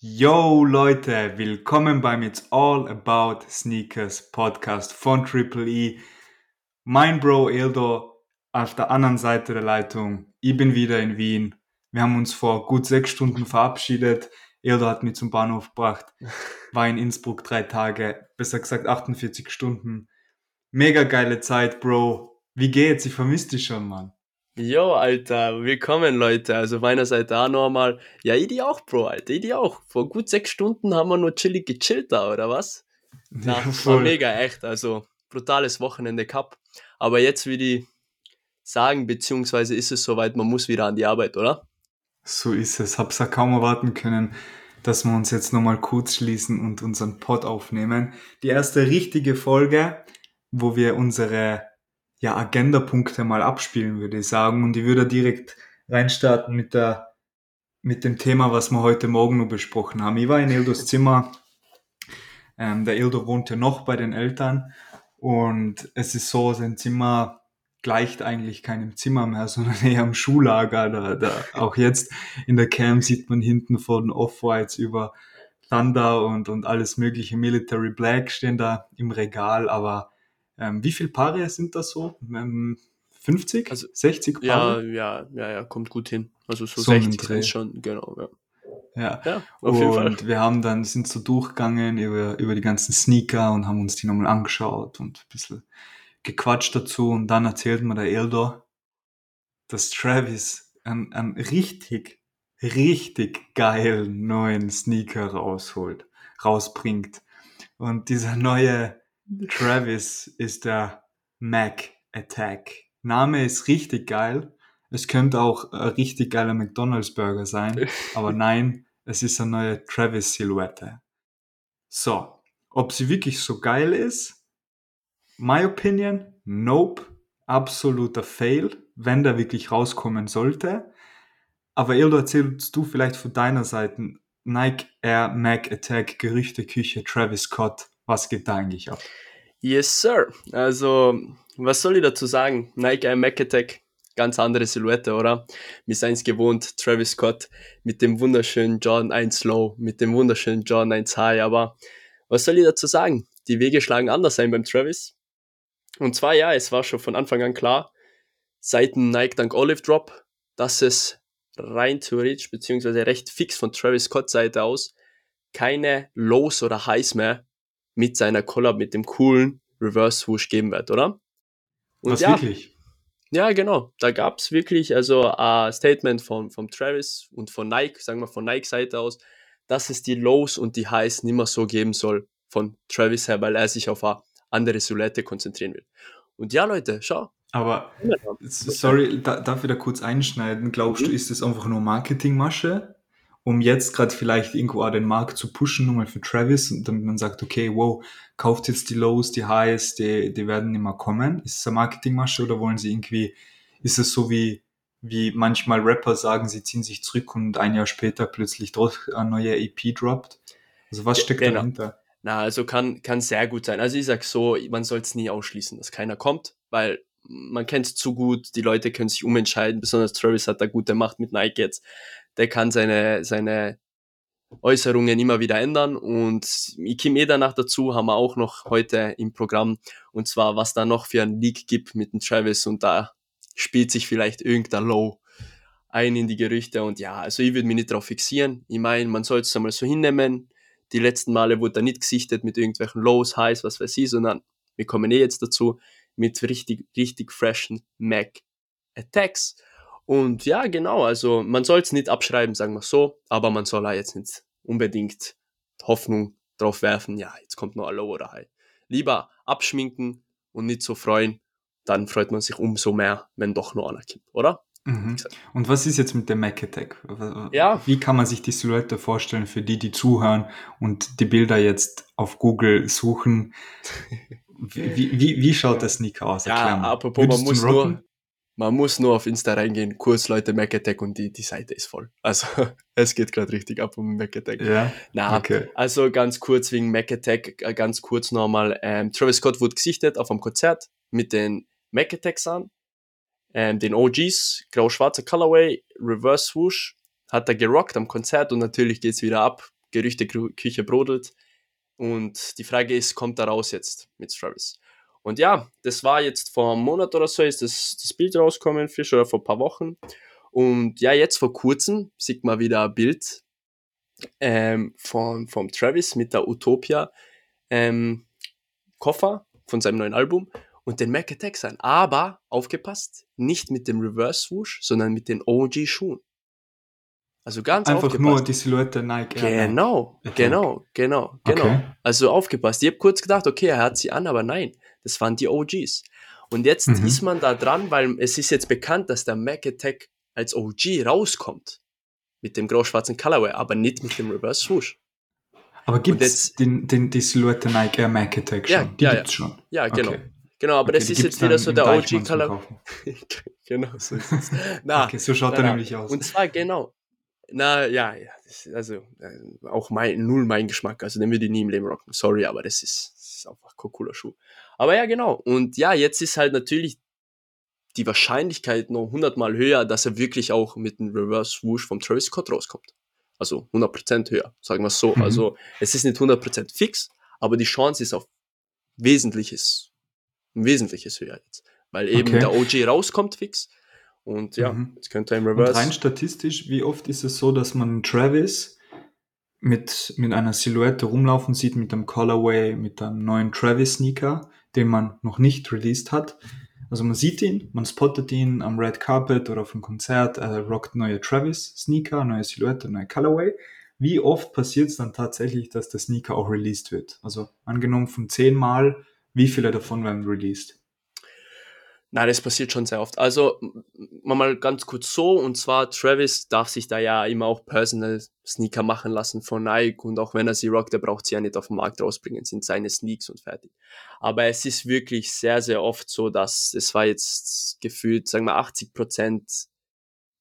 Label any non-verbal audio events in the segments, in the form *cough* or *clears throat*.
Yo Leute, willkommen beim It's All About Sneakers Podcast von Triple E. Mein Bro Eldo auf der anderen Seite der Leitung. Ich bin wieder in Wien. Wir haben uns vor gut sechs Stunden verabschiedet. Eldo hat mich zum Bahnhof gebracht. *laughs* War in Innsbruck drei Tage, besser gesagt 48 Stunden. Mega geile Zeit, Bro. Wie geht's? Ich vermisse dich schon, Mann. Jo, Alter, willkommen, Leute. Also meiner Seite auch nochmal. Ja, ich die auch, Bro, Alter, ich die auch. Vor gut sechs Stunden haben wir nur chillig gechillt da, oder was? Na, Ja, war voll. mega, echt. Also brutales Wochenende gehabt. Aber jetzt will ich sagen, beziehungsweise ist es soweit, man muss wieder an die Arbeit, oder? So ist es. Hab's ja kaum erwarten können, dass wir uns jetzt nochmal kurz schließen und unseren Pod aufnehmen. Die erste richtige Folge, wo wir unsere ja, Agenda-Punkte mal abspielen, würde ich sagen. Und ich würde direkt reinstarten mit der, mit dem Thema, was wir heute Morgen noch besprochen haben. Ich war in Ildos Zimmer. Ähm, der Ildo wohnt ja noch bei den Eltern. Und es ist so, sein Zimmer gleicht eigentlich keinem Zimmer mehr, *laughs* sondern eher am Schuhlager. Da, da, auch jetzt in der Cam sieht man hinten von Off-Whites über Thunder und, und alles mögliche Military Black stehen da im Regal. Aber ähm, wie viele Paare sind das so? Ähm, 50? Also, 60 Ja, Paare? ja, ja, ja, kommt gut hin. Also so, So einen 60 Dreh. sind schon, genau, ja. Ja. Ja, auf jeden Fall. Und wir haben dann, sind so durchgegangen über, über die ganzen Sneaker und haben uns die nochmal angeschaut und ein bisschen gequatscht dazu. Und dann erzählt mir der Eldor, dass Travis einen, einen richtig, richtig geilen neuen Sneaker rausholt, rausbringt. Und dieser neue Travis ist der Mac Attack. Name ist richtig geil. Es könnte auch ein richtig geiler McDonalds Burger sein, *laughs* aber nein, es ist eine neue Travis Silhouette. So, ob sie wirklich so geil ist? My opinion, nope, absoluter Fail, wenn der wirklich rauskommen sollte. Aber Ildo, erzählst du vielleicht von deiner Seite Nike Air Mac Attack Gerüchteküche Travis Scott, was geht da eigentlich ab? Yes, sir. Also, was soll ich dazu sagen? Nike Air Mac Attack, ganz andere Silhouette, oder? Wir sind es gewohnt, Travis Scott mit dem wunderschönen Jordan 1 Low, mit dem wunderschönen Jordan 1 High, aber was soll ich dazu sagen? Die Wege schlagen anders ein beim Travis. Und zwar, ja, es war schon von Anfang an klar, seit dem Nike Dunk Olive Drop, dass es rein theoretisch, beziehungsweise recht fix von Travis Scott Seite aus, keine Lows oder Highs mehr mit seiner Collab mit dem coolen Reverse Swoosh geben wird, oder? Und was ja, wirklich? ja, genau. Da gab's wirklich also ein Statement von, von Travis und von Nike, sagen wir von Nike-Seite aus, dass es die Lows und die Highs nicht mehr so geben soll von Travis her, weil er sich auf eine andere Silhouette konzentrieren will. Und ja, Leute, schau. Aber sorry, da, darf ich da kurz einschneiden? Glaubst du, Mhm. ist das einfach nur Marketingmasche, um jetzt gerade vielleicht irgendwo auch den Markt zu pushen, nochmal für Travis, und damit man sagt, okay, wow, kauft jetzt die Lows, die Highs, die, die werden mehr kommen. Ist es eine Marketingmasche oder wollen sie irgendwie, ist es so wie, wie manchmal Rapper sagen, sie ziehen sich zurück und ein Jahr später plötzlich doch eine neue EP droppt? Also was steckt genau. dahinter? Na, also kann, kann sehr gut sein. Also ich sag so, man soll es nie ausschließen, dass keiner kommt, weil man kennt es zu gut, die Leute können sich umentscheiden, besonders Travis hat da gute Macht mit Nike jetzt. Der kann seine, seine Äußerungen immer wieder ändern und ich komme eh danach dazu, haben wir auch noch heute im Programm und zwar, was da noch für ein Leak gibt mit dem Travis und da spielt sich vielleicht irgendein Low ein in die Gerüchte und ja, also ich würde mich nicht darauf fixieren. Ich meine, man soll es einmal so hinnehmen. Die letzten Male wurde da nicht gesichtet mit irgendwelchen Lows, Highs, was weiß ich, sondern wir kommen eh jetzt dazu mit richtig, richtig freshen Mac Attacks. Und ja, genau, also man soll es nicht abschreiben, sagen wir so, aber man soll auch jetzt nicht unbedingt Hoffnung drauf werfen, ja, jetzt kommt noch ein Low oder High. Lieber abschminken und nicht so freuen, dann freut man sich umso mehr, wenn doch noch einer kommt, oder? Mhm. Und was ist jetzt mit dem Mac Attack? Ja. Wie kann man sich die Silhouette vorstellen für die, die zuhören und die Bilder jetzt auf Google suchen? *laughs* Wie, wie, wie- schaut der Sneaker aus? Ja, apropos, man muss, nur, man muss nur auf Insta reingehen, kurz Leute Mac Attack und die, die Seite ist voll. Also *laughs* es geht gerade richtig ab um Mac Attack. Ja, Na, okay. also ganz kurz wegen Mac Attack, äh, ganz kurz nochmal. Ähm, Travis Scott wurde gesichtet auf einem Konzert mit den Mac Attacks an, ähm, den OGs, grau-schwarzer Colorway, Reverse Swoosh, hat er gerockt am Konzert und natürlich geht's wieder ab. Gerüchteküche brodelt. Und die Frage ist, kommt er raus jetzt mit Travis? Und ja, das war jetzt vor einem Monat oder so, ist das, das Bild rausgekommen, frisch oder vor ein paar Wochen. Und ja, jetzt vor kurzem sieht man wieder ein Bild ähm, von, vom Travis mit der Utopia ähm, Koffer von seinem neuen Album und den Mac Attack sein. Aber, aufgepasst, nicht mit dem Reverse Swoosh, sondern mit den OG Schuhen. Also ganz Einfach aufgepasst. nur die Silhouette Nike Air Genau, genau, genau, genau. Okay. Also aufgepasst. Ich habe kurz gedacht, okay, er hat sie an, aber nein, das waren die OGs. Und jetzt Mhm. ist man da dran, weil es ist jetzt bekannt, dass der Mac Attack als OG rauskommt. Mit dem grau-schwarzen Colorway, aber nicht mit dem Reverse Swoosh. Aber gibt es den, den, die Silhouette Nike Air Mac Attack Ja, schon? Die ja, gibt's schon. Ja, genau. Okay. Genau, aber Okay, das ist jetzt wieder so der OG-Color. Kaufen. *laughs* genau, so ist es. *laughs* Na, okay, so schaut na, er na. nämlich aus. Und zwar genau. Na ja, ja also äh, auch mein, null mein Geschmack. Also den würde ich nie im Leben rocken. Sorry, aber das ist, das ist einfach kein cooler Schuh. Aber ja, genau. Und ja, jetzt ist halt natürlich die Wahrscheinlichkeit noch hundertmal höher, dass er wirklich auch mit einem Reverse Swoosh vom Travis Scott rauskommt. Also 100% höher, sagen wir es so. Mhm. Also es ist nicht 100% fix, aber die Chance ist auf Wesentliches, ein Wesentliches höher jetzt. Weil eben Okay. der OG rauskommt fix. Und ja, Mhm. jetzt könnte er im Und Reverse. rein statistisch, wie oft ist es so, dass man Travis mit, mit einer Silhouette rumlaufen sieht, mit einem Colorway, mit einem neuen Travis-Sneaker, den man noch nicht released hat? Also man sieht ihn, man spottet ihn am Red Carpet oder auf einem Konzert, er rockt neue Travis-Sneaker, neue Silhouette, neue Colorway. Wie oft passiert es dann tatsächlich, dass der Sneaker auch released wird? Also angenommen von zehn Mal, wie viele davon werden released? Nein, das passiert schon sehr oft. Also, mal ganz kurz so, und zwar Travis darf sich da ja immer auch Personal Sneaker machen lassen von Nike und auch wenn er sie rockt, der braucht sie ja nicht auf den Markt rausbringen, sind seine Sneaks und fertig. Aber es ist wirklich sehr, sehr oft so, dass es war jetzt gefühlt, sagen wir 80 Prozent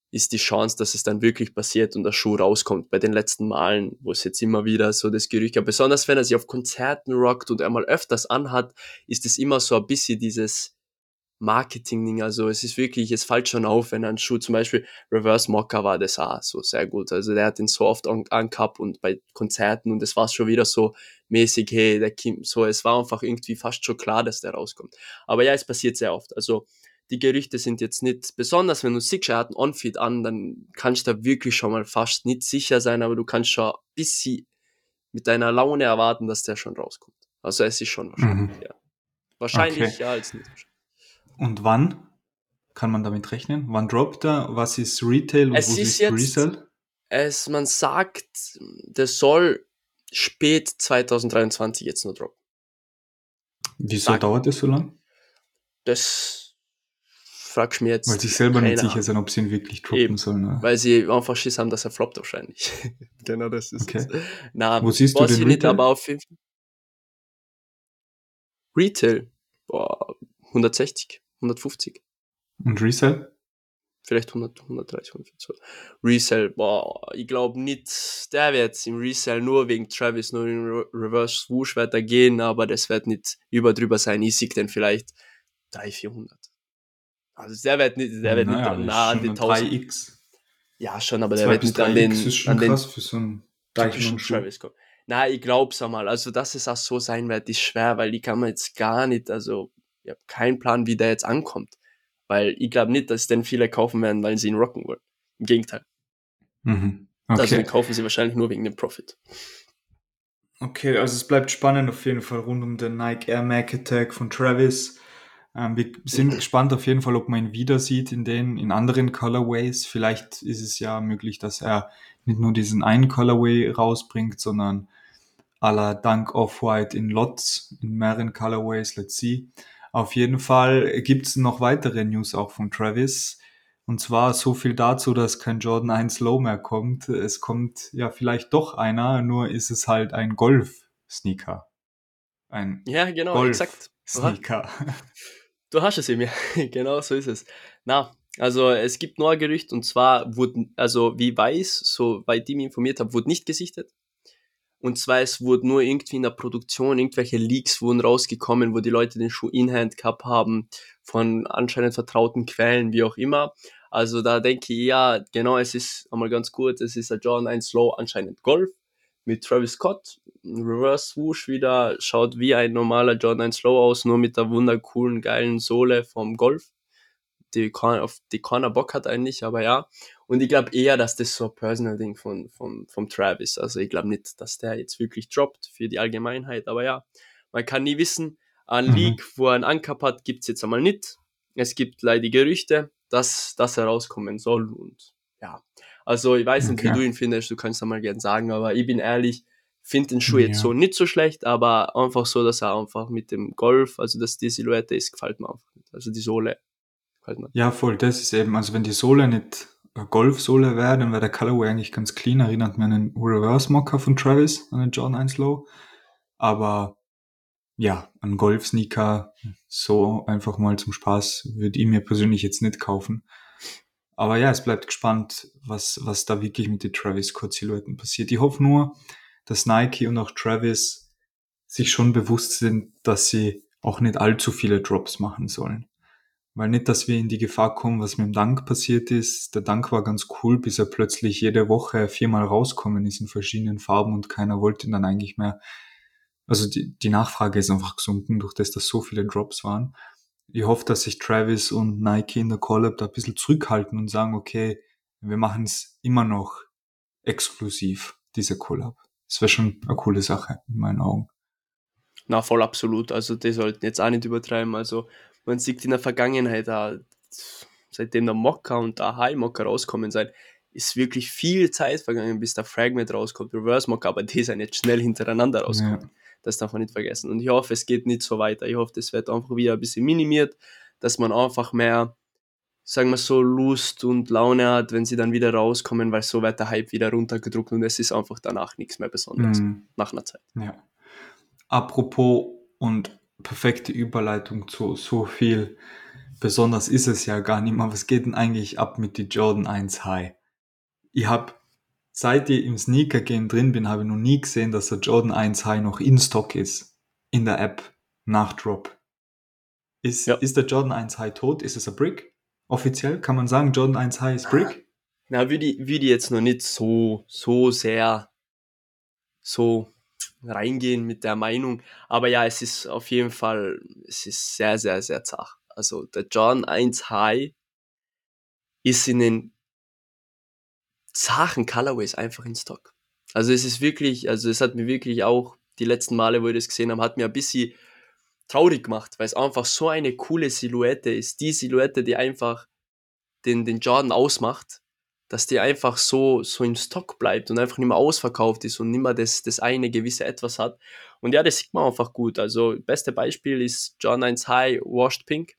ist die Chance, dass es dann wirklich passiert und der Schuh rauskommt. Bei den letzten Malen, wo es jetzt immer wieder so das Gerücht gab, besonders wenn er sie auf Konzerten rockt und er mal öfters anhat, ist es immer so ein bisschen dieses Marketing-Ding. Also es ist wirklich, es fällt schon auf, wenn ein Schuh zum Beispiel Reverse Mocker war das auch so sehr gut. Also der hat den so oft an- angehabt und bei Konzerten und es war schon wieder so mäßig, hey, der Kim, so, es war einfach irgendwie fast schon klar, dass der rauskommt. Aber ja, es passiert sehr oft. Also die Gerüchte sind jetzt nicht, besonders wenn du siehst, er hat einen On-Feed an, dann kannst du da wirklich schon mal fast nicht sicher sein, aber du kannst schon ein bisschen mit deiner Laune erwarten, dass der schon rauskommt. Also es ist schon wahrscheinlich, Mhm. ja. Wahrscheinlich Okay. ja als nicht. Und wann kann man damit rechnen? Wann droppt er? Was ist Retail und Es wo ist ist jetzt- Resell? Es, man sagt, das soll spät 2023 jetzt nur droppen. Wieso Sag- dauert das so lang? Das fragst du mir jetzt. Weil sie selber nicht sicher sind, ob sie ihn wirklich droppen Eben. sollen. Ne? Weil sie einfach Schiss haben, dass er floppt wahrscheinlich. *laughs* genau das ist Okay. es. Na, Wo siehst du den nicht, Retail? aber auf. Retail, boah, 160, 150, Und Resell? vielleicht 100, 130, 140. Resell, boah, ich glaube nicht, der wird jetzt im Resell nur wegen Travis, nur im Re Reverse Swoosh wird er gehen, aber das wird nicht über drüber sein. Ich sehe den vielleicht 300, 400. Also der wird nicht, der wird Naja, nicht nah an den schon 1000. 3x. Ja, schon, aber der 2 wird nicht an den, 3x ist schon an den für so einen typischen. Travis kommen. Na, ich glaub's einmal. Also, dass es auch so sein wird, ist schwer, weil die kann man jetzt gar nicht, also, ich habe keinen Plan, wie der jetzt ankommt. Weil ich glaube nicht, dass den viele kaufen werden, weil sie ihn rocken wollen. Im Gegenteil. Mhm. Also, Okay. den kaufen sie wahrscheinlich nur wegen dem Profit. okay, also es bleibt spannend auf jeden Fall rund um den Nike Air Mac Attack von Travis. Ähm, wir sind gespannt auf jeden Fall, ob man ihn wieder sieht in den, in anderen Colorways. Vielleicht ist es ja möglich, dass er nicht nur diesen einen Colorway rausbringt, sondern à la Dunk Off-White in Lots, in mehreren Colorways, let's see. Auf jeden Fall gibt's noch weitere News auch von Travis. Und zwar so viel dazu, dass kein Jordan 1 Low mehr kommt. Es kommt ja vielleicht doch einer, nur ist es halt ein Golf-Sneaker. Ein Ja, genau, Golf. exakt. Sneaker. Du hast es eben, ja. *laughs* genau so ist es. Na, also es gibt nur ein Gerücht und zwar wurde, also wie weiß, so weit ich mich informiert habe, wurde nicht gesichtet. Und zwar es wurde nur irgendwie in der Produktion, irgendwelche Leaks wurden rausgekommen, wo die Leute den Schuh in Hand gehabt haben, von anscheinend vertrauten Quellen, wie auch immer. Also da denke ich, ja, genau, es ist einmal ganz gut, es ist ein Jordan 1 Low, anscheinend Golf. mit Travis Scott, Reverse Swoosh wieder, schaut wie ein normaler Jordan 1 Low aus, nur mit der wundercoolen, geilen Sohle vom Golf, die, auf die Corner Bock hat eigentlich, aber ja. Und ich glaube eher, dass das so ein Personal-Ding von, von, vom Travis, also ich glaube nicht, dass der jetzt wirklich droppt für die Allgemeinheit, aber ja, man kann nie wissen, ein mhm. League, wo er einen Anker hat, gibt's jetzt einmal nicht. Es gibt leider Gerüchte, dass das herauskommen soll und ja, also ich weiß nicht, okay. wie du ihn findest, du kannst einmal gerne sagen, aber ich bin ehrlich, finde den Schuh ja. jetzt so nicht so schlecht, aber einfach so, dass er einfach mit dem Golf, also dass die Silhouette ist, gefällt mir einfach nicht. Also die Sohle gefällt mir. Ja, voll, das ist eben, also wenn die Sohle nicht Golfsohle wäre, dann wäre der Colorway eigentlich ganz clean, erinnert mir an den Reverse Mocker von Travis, an den John 1 Low. Aber ja, ein Golf-Sneaker so einfach mal zum Spaß würde ich mir persönlich jetzt nicht kaufen. Aber ja, es bleibt gespannt, was, was da wirklich mit den Travis Scott Silhouetten passiert. Ich hoffe nur, dass Nike und auch Travis sich schon bewusst sind, dass sie auch nicht allzu viele Drops machen sollen. Weil nicht, dass wir in die Gefahr kommen, was mit dem Dank passiert ist. Der Dank war ganz cool, bis er plötzlich jede Woche viermal rauskommen ist in verschiedenen Farben und keiner wollte ihn dann eigentlich mehr also die, die Nachfrage ist einfach gesunken, durch das, dass so viele Drops waren. Ich hoffe, dass sich Travis und Nike in der Collab da ein bisschen zurückhalten und sagen, okay, wir machen es immer noch exklusiv, diese Collab. Das wäre schon eine coole Sache, in meinen Augen. Na, voll absolut. Also, die sollten jetzt auch nicht übertreiben. Also, man sieht in der Vergangenheit, seitdem der Mocker und der High Mocker rauskommen sein, ist wirklich viel Zeit vergangen, bis der Fragment rauskommt, Reverse Mocker, aber die sind jetzt schnell hintereinander rauskommen. Ja. Das darf man nicht vergessen. Und ich hoffe, es geht nicht so weiter. Ich hoffe, das wird einfach wieder ein bisschen minimiert, dass man einfach mehr, sagen wir so, Lust und Laune hat, wenn sie dann wieder rauskommen, weil so wird der Hype wieder runtergedruckt und es ist einfach danach nichts mehr Besonderes. Mhm. Nach einer Zeit. Ja. Apropos und perfekte Überleitung zu so viel. Besonders ist es ja gar nicht mehr. Was geht denn eigentlich ab mit die Jordan 1 High? Ich habe seit ich im Sneaker-Game drin bin, habe ich noch nie gesehen, dass der Jordan 1 High noch in Stock ist. In der App. Nach Drop. Ist, ja. ist der Jordan 1 High tot? Ist es ein Brick? Offiziell kann man sagen, Jordan 1 High ist Brick? Na, würde ich, würde ich jetzt noch nicht so, so sehr so reingehen mit der Meinung. Aber ja, es ist auf jeden Fall, es ist sehr, sehr, sehr zart. Also der Jordan 1 High ist in den Sachen Colorways einfach in Stock. Also es ist wirklich, also es hat mir wirklich auch die letzten Male, wo ich das gesehen habe, hat mir ein bisschen traurig gemacht, weil es einfach so eine coole Silhouette ist. Die Silhouette, die einfach den, den Jordan ausmacht, dass die einfach so, so im Stock bleibt und einfach nicht mehr ausverkauft ist und nicht mehr das, das eine gewisse Etwas hat. Und ja, das sieht man einfach gut. Also, beste Beispiel ist John 1 High Washed Pink.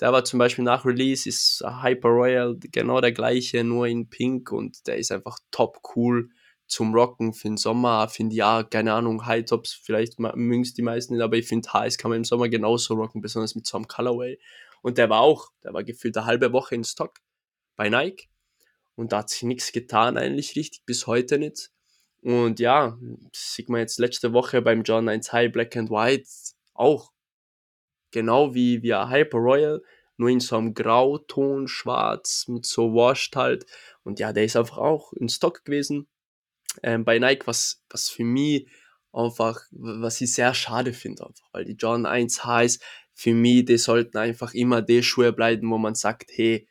Der war zum Beispiel nach Release, ist Hyper Royal genau der gleiche, nur in Pink und der ist einfach top cool zum Rocken für den Sommer, finde ja, keine Ahnung, High Tops, vielleicht mögen die meisten nicht, aber ich finde Highs kann man im Sommer genauso rocken, besonders mit so einem Colorway. Und der war auch, der war gefühlt eine halbe Woche in Stock bei Nike und da hat sich nichts getan eigentlich richtig, bis heute nicht. Und ja, sieht man jetzt letzte Woche beim John 1 High Black and White auch Genau wie, wie Hyper Royal, nur in so einem Grauton, schwarz, mit so Washed halt. Und ja, der ist einfach auch in Stock gewesen. Ähm, bei Nike, was, was für mich einfach, was ich sehr schade finde, einfach, weil die Jordan 1 heißt, für mich, die sollten einfach immer die Schuhe bleiben, wo man sagt, hey,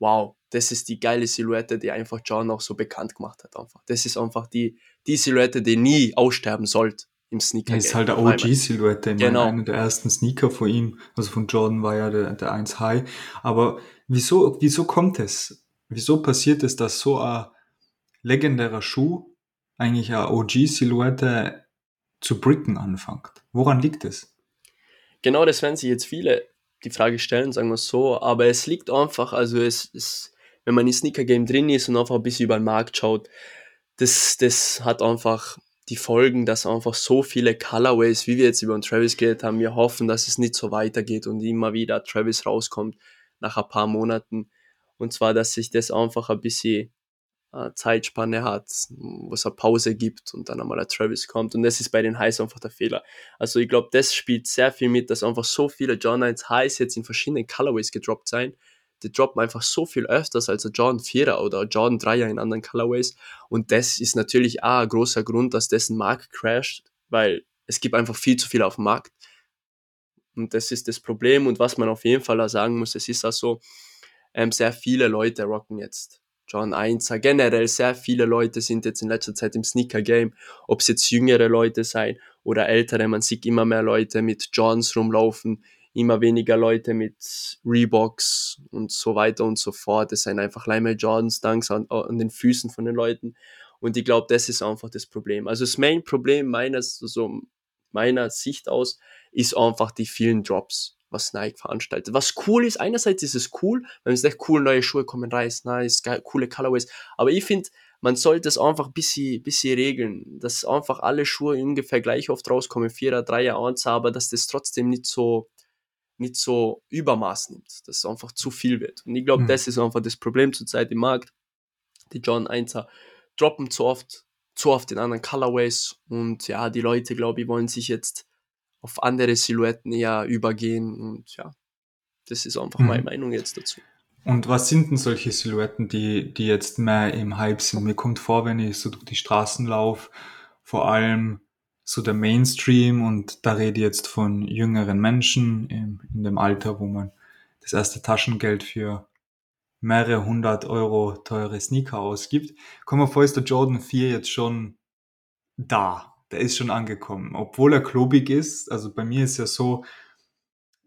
wow, das ist die geile Silhouette, die einfach Jordan auch so bekannt gemacht hat, einfach. Das ist einfach die, die Silhouette, die nie aussterben sollte im Sneaker. Ja, ist halt der OG-Silhouette. Genau. Einer der ersten Sneaker von ihm, also von Jordan war ja der, der 1 High. Aber wieso, wieso kommt es? Wieso passiert es, dass so ein legendärer Schuh eigentlich eine OG-Silhouette zu bricken anfängt? Woran liegt es? Genau, das werden sich jetzt viele die Frage stellen, sagen wir so. Aber es liegt einfach, also es ist, wenn man im Sneaker-Game drin ist und einfach ein bisschen über den Markt schaut, das, das hat einfach die Folgen, dass einfach so viele Colorways, wie wir jetzt über den Travis geredet haben, wir hoffen, dass es nicht so weitergeht und immer wieder Travis rauskommt nach ein paar Monaten. Und zwar, dass sich das einfach ein bisschen äh, Zeitspanne hat, wo es eine Pause gibt und dann einmal ein Travis kommt. Und das ist bei den Highs einfach der Fehler. Also ich glaube, das spielt sehr viel mit, dass einfach so viele John 1 Highs jetzt in verschiedenen Colorways gedroppt sein, die droppen einfach so viel öfters als der Jordan 4er oder Jordan 3er in anderen Colorways. Und das ist natürlich auch ein großer Grund, dass dessen Markt crasht, weil es gibt einfach viel zu viel auf dem Markt. Und das ist das Problem. Und was man auf jeden Fall auch sagen muss, es ist auch so, ähm, sehr viele Leute rocken jetzt John 1 Generell sehr viele Leute sind jetzt in letzter Zeit im Sneaker-Game, ob es jetzt jüngere Leute sein oder ältere. Man sieht immer mehr Leute mit Johns rumlaufen, immer weniger Leute mit Reeboks und so weiter und so fort. Es sind einfach Lime Jordans Dunks an, an den Füßen von den Leuten. Und ich glaube, das ist einfach das Problem. Also das Main-Problem meines, also meiner Sicht aus, ist einfach die vielen Drops, was Nike veranstaltet. Was cool ist, einerseits ist es cool, wenn es echt cool, neue Schuhe kommen rein, nice, geil, coole Colorways. Aber ich finde, man sollte es einfach ein bisschen, bisschen regeln, dass einfach alle Schuhe ungefähr gleich oft rauskommen, Vierer, Dreier, Einser, aber dass das trotzdem nicht so, nicht so Übermaß nimmt, dass es einfach zu viel wird. Und ich glaube, mhm. das ist einfach das Problem zurzeit im Markt. Die John 1er droppen zu oft, zu oft in anderen Colorways und ja, die Leute, glaube ich, wollen sich jetzt auf andere Silhouetten eher übergehen und ja, das ist einfach mhm. meine Meinung jetzt dazu. Und was sind denn solche Silhouetten, die, die jetzt mehr im Hype sind? Mir kommt vor, wenn ich so durch die Straßen laufe, vor allem so der Mainstream und da rede ich jetzt von jüngeren Menschen in, in dem Alter, wo man das erste Taschengeld für mehrere hundert Euro teure Sneaker ausgibt. Komm mal vor, ist der Jordan 4 jetzt schon da. Der ist schon angekommen. Obwohl er klobig ist, also bei mir ist ja so,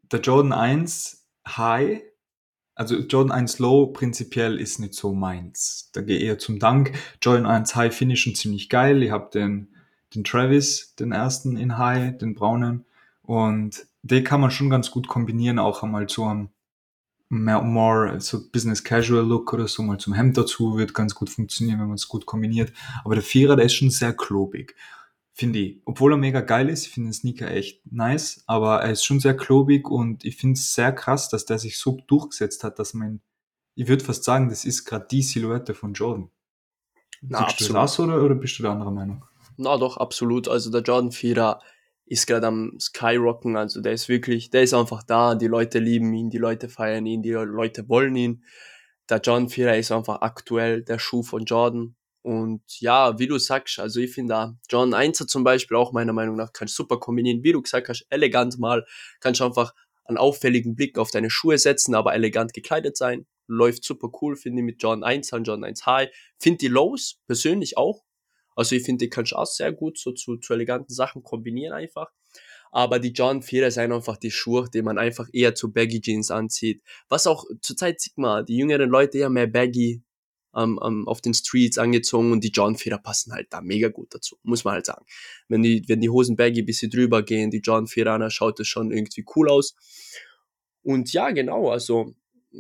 der Jordan 1 High, also Jordan 1 Low prinzipiell ist nicht so meins. Da gehe ich eher zum Dank. Jordan 1 High finde ich schon ziemlich geil. Ich habe den den Travis, den ersten in High, den braunen. Und den kann man schon ganz gut kombinieren, auch einmal zu einem mehr, more so Business Casual Look oder so, mal zum Hemd dazu, wird ganz gut funktionieren, wenn man es gut kombiniert. Aber der Vierer, der ist schon sehr klobig, finde ich. Obwohl er mega geil ist, ich finde den Sneaker echt nice, aber er ist schon sehr klobig und ich finde es sehr krass, dass der sich so durchgesetzt hat, dass man, ich würde fast sagen, das ist gerade die Silhouette von Jordan. Na, Siehst du das oder, oder bist du der anderer Meinung? Na doch, absolut. Also der Jordan 4er ist gerade am Skyrocken, also der ist wirklich, der ist einfach da, die Leute lieben ihn, die Leute feiern ihn, die Leute wollen ihn. Der Jordan 4er ist einfach aktuell der Schuh von Jordan. Und ja, wie du sagst, also ich finde da, Jordan 1er zum Beispiel auch meiner Meinung nach kannst super kombinieren, wie du gesagt hast, elegant mal, kannst einfach einen auffälligen Blick auf deine Schuhe setzen, aber elegant gekleidet sein. Läuft super cool, finde ich, mit Jordan 1 und Jordan 1 High. Finde die Lows persönlich auch also ich finde, die kannst du auch sehr gut so zu, zu eleganten Sachen kombinieren einfach. Aber die John 4 sind einfach die Schuhe, die man einfach eher zu Baggy Jeans anzieht. Was auch zurzeit sieht man, die jüngeren Leute eher mehr Baggy ähm, ähm, auf den Streets angezogen und die John 4 passen halt da mega gut dazu, muss man halt sagen. Wenn die, wenn die Hosen Baggy bisschen drüber gehen, die John 4 schaut das schon irgendwie cool aus. Und ja, genau, also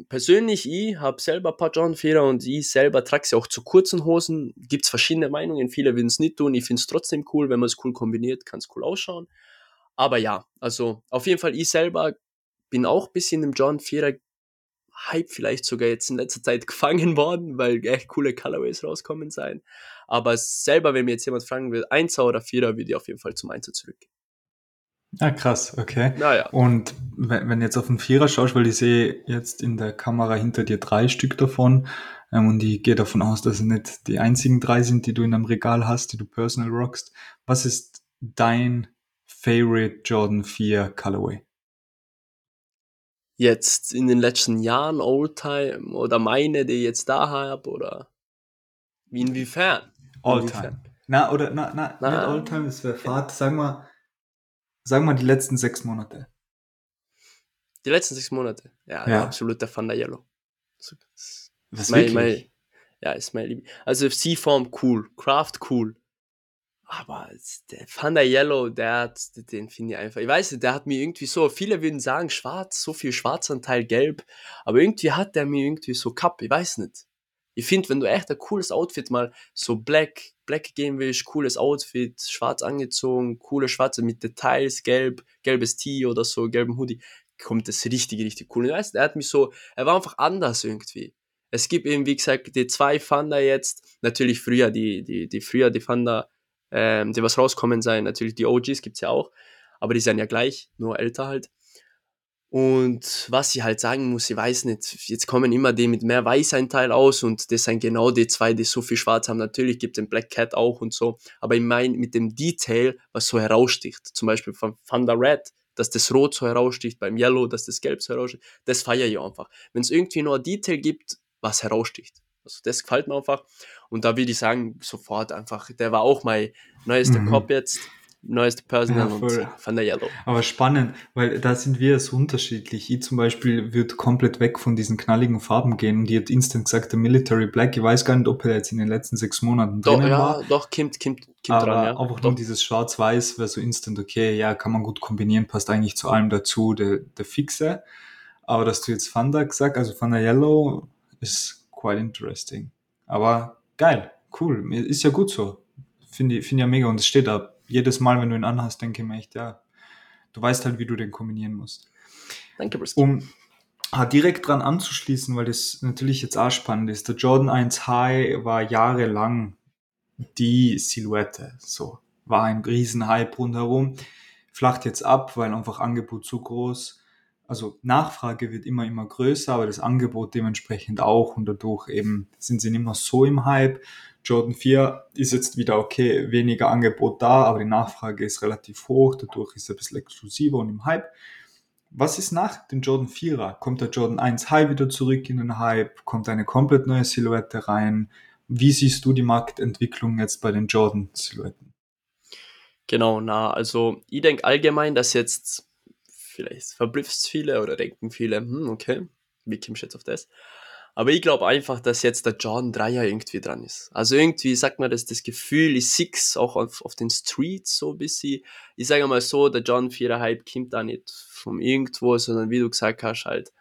persönlich, ich habe selber ein paar John-Fehler und ich selber trage sie auch zu kurzen Hosen. Gibt es verschiedene Meinungen, viele würden es nicht tun. Ich finde es trotzdem cool, wenn man es cool kombiniert, kann es cool ausschauen. Aber ja, also auf jeden Fall, ich selber bin auch ein bisschen im John 4er Hype vielleicht sogar jetzt in letzter Zeit *laughs* gefangen worden, weil echt coole Colorways rauskommen sein. Aber selber, wenn mir jetzt jemand fragen will, 1er oder 4er, würde ich auf jeden Fall zum 1er zurückgehen. Ah, krass, okay. Naja. Und wenn, wenn jetzt auf den Vierer schaust, weil ich sehe jetzt in der Kamera hinter dir drei Stück davon ähm, und ich gehe davon aus, dass es nicht die einzigen drei sind, die du in einem Regal hast, die du personal rockst. Was ist dein Favorite Jordan 4 Colorway? Jetzt in den letzten Jahren Oldtime oder meine, die ich jetzt da habe oder inwiefern? Oldtime. Na, oder, na, na, na nicht Oldtime, das wäre Fahrt. Sag mal, Sagen wir die letzten sechs Monate. Die letzten sechs Monate? Ja, ja. absolut der Thunder Yellow. Was mein, mein, ja, ist mein Lieb. Also C-Form cool, Craft cool. Aber der Thunder Yellow, der hat, den finde ich einfach, ich weiß nicht, der hat mir irgendwie so, viele würden sagen schwarz, so viel Schwarzanteil gelb, aber irgendwie hat der mir irgendwie so Cup, ich weiß nicht. Ich finde, wenn du echt ein cooles Outfit mal so black, black gehen willst, cooles Outfit, schwarz angezogen, coole schwarze mit Details, gelb, gelbes Tee oder so, gelben Hoodie, kommt das richtig, richtig cool. Und weißt, er hat mich so, er war einfach anders irgendwie. Es gibt eben, wie gesagt, die zwei Thunder jetzt, natürlich früher, die, die, die früher die Thunder, ähm, die was rauskommen sein, natürlich die OGs gibt's ja auch, aber die sind ja gleich, nur älter halt. Und was ich halt sagen muss, ich weiß nicht, jetzt kommen immer die mit mehr Weißeinteil aus und das sind genau die zwei, die so viel schwarz haben. Natürlich gibt es den Black Cat auch und so, aber ich meine mit dem Detail, was so heraussticht, zum Beispiel von Thunder Red, dass das Rot so heraussticht, beim Yellow, dass das Gelb so heraussticht, das feiere ich einfach. Wenn es irgendwie nur ein Detail gibt, was heraussticht. Also das gefällt mir einfach. Und da würde ich sagen, sofort einfach, der war auch mein neuester mhm. Cop jetzt neueste Personal ja, und von der Yellow. Aber spannend, weil da sind wir so unterschiedlich. Ich zum Beispiel würde komplett weg von diesen knalligen Farben gehen und die hat instant gesagt, der Military Black. Ich weiß gar nicht, ob er jetzt in den letzten sechs Monaten doch, drinnen ja, war. Doch, kommt, kommt, kommt aber dran, ja. Einfach doch. nur dieses Schwarz-Weiß wäre so instant okay, ja, kann man gut kombinieren, passt eigentlich zu allem dazu, der, der Fixe. Aber dass du jetzt Thunder gesagt, also von der Yellow, ist quite interesting. Aber geil, cool, ist ja gut so. Finde ich, find ja mega und es steht da jedes Mal, wenn du ihn anhast, denke ich mir echt, ja, du weißt halt, wie du den kombinieren musst. Danke, Brisky. Um direkt dran anzuschließen, weil das natürlich jetzt auch spannend ist. Der Jordan 1 High war jahrelang die Silhouette. So, war ein Riesenhype rundherum. Flacht jetzt ab, weil einfach Angebot zu groß. Also Nachfrage wird immer, immer größer, aber das Angebot dementsprechend auch und dadurch eben sind sie nicht mehr so im Hype. Jordan 4 ist jetzt wieder okay, weniger Angebot da, aber die Nachfrage ist relativ hoch, dadurch ist er ein bisschen exklusiver und im Hype. Was ist nach dem Jordan 4er? Kommt der Jordan 1 High wieder zurück in den Hype? Kommt eine komplett neue Silhouette rein? Wie siehst du die Marktentwicklung jetzt bei den Jordan-Silhouetten? Genau, na, also ich denke allgemein, dass jetzt, vielleicht verblüfft viele oder denken viele, hm, okay, wie kommst du jetzt auf das? Aber ich glaube einfach, dass jetzt der Jordan Dreier irgendwie dran ist. Also irgendwie sagt man das, das Gefühl, ich Six auch auf, auf den Streets so ein bisschen. Ich sage mal so, der Jordan 4er Hype kommt da nicht vom irgendwo, sondern wie du gesagt hast, halt,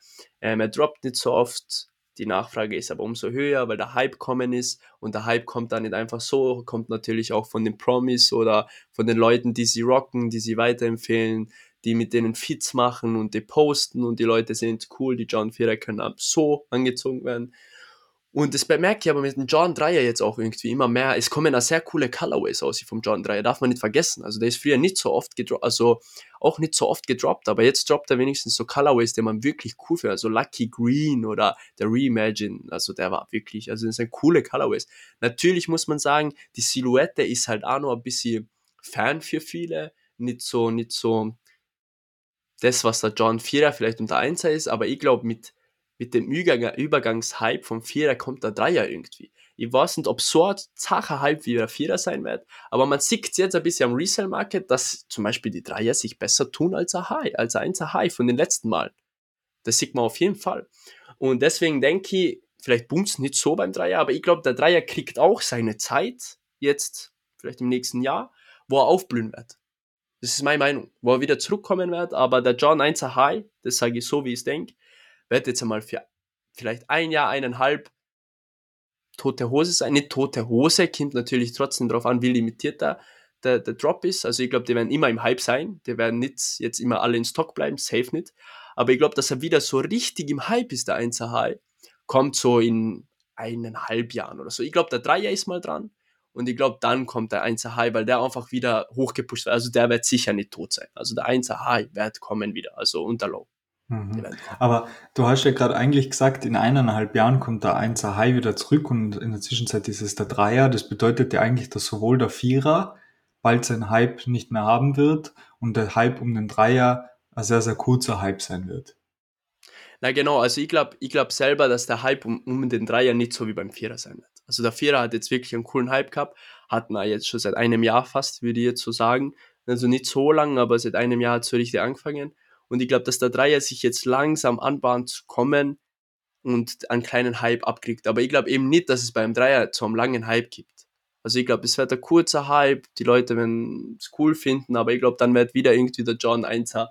ähm, er droppt nicht so oft. Die Nachfrage ist aber umso höher, weil der Hype kommen ist und der Hype kommt da nicht einfach so, kommt natürlich auch von den Promis oder von den Leuten, die sie rocken, die sie weiterempfehlen, die mit denen Fits machen und die posten und die Leute sind cool, die John 4er können ab so angezogen werden. Und das bemerke ich aber mit dem John 3er jetzt auch irgendwie immer mehr. Es kommen da sehr coole Colorways aus vom John 3er, darf man nicht vergessen. Also der ist früher nicht so oft gedroppt, also auch nicht so oft gedroppt, aber jetzt droppt er wenigstens so Colorways, die man wirklich cool findet. Also Lucky Green oder der Reimagine, also der war wirklich, also das sind coole Colorways. Natürlich muss man sagen, die Silhouette ist halt auch noch ein bisschen fern für viele, nicht so, nicht so das, was der John Vierer vielleicht unter Einser ist, aber ich glaube, mit, mit dem Übergangshype vom Vierer kommt der Dreier irgendwie. Ich weiß nicht, ob so ein zacher Hype wie der Vierer sein wird, aber man sieht jetzt ein bisschen am Resale-Market, dass zum Beispiel die Dreier sich besser tun als ein High, als ein Einser High von den letzten Mal. Das sieht man auf jeden Fall. Und deswegen denke ich, vielleicht boomt es nicht so beim Dreier, aber ich glaube, der Dreier kriegt auch seine Zeit jetzt, vielleicht im nächsten Jahr, wo er aufblühen wird. Das ist meine Meinung, wo er wieder zurückkommen wird. Aber der John 1er High, das sage ich so, wie ich es denke, wird jetzt einmal für vielleicht ein Jahr, eineinhalb tote Hose sein. Nicht tote Hose, kommt natürlich trotzdem darauf an, wie limitiert der, der, der Drop ist. Also ich glaube, die werden immer im Hype sein. Die werden nicht jetzt immer alle in Stock bleiben, safe nicht. Aber ich glaube, dass er wieder so richtig im Hype ist, der 1er High. Kommt so in eineinhalb Jahren oder so. Ich glaube, der Dreier ist mal dran. Und ich glaube, dann kommt der 1er High, weil der einfach wieder hochgepusht wird. Also der wird sicher nicht tot sein. Also der 1er High wird kommen wieder, also unter Low. Mhm. Aber du hast ja gerade eigentlich gesagt, in eineinhalb Jahren kommt der 1er High wieder zurück und in der Zwischenzeit ist es der Dreier. Das bedeutet ja eigentlich, dass sowohl der Vierer bald seinen Hype nicht mehr haben wird und der Hype um den Dreier ein sehr, sehr kurzer Hype sein wird. Na genau, also ich glaube ich glaub selber, dass der Hype um, um den Dreier nicht so wie beim Vierer sein wird. Also der Vierer hat jetzt wirklich einen coolen Hype gehabt, hat wir jetzt schon seit einem Jahr fast, würde ich jetzt so sagen. Also nicht so lang, aber seit einem Jahr hat es so richtig angefangen. Und ich glaube, dass der Dreier sich jetzt langsam anbahnt zu kommen und einen kleinen Hype abkriegt. Aber ich glaube eben nicht, dass es beim Dreier zu einem langen Hype gibt. Also ich glaube, es wird ein kurzer Hype, die Leute werden es cool finden, aber ich glaube, dann wird wieder irgendwie der John 1er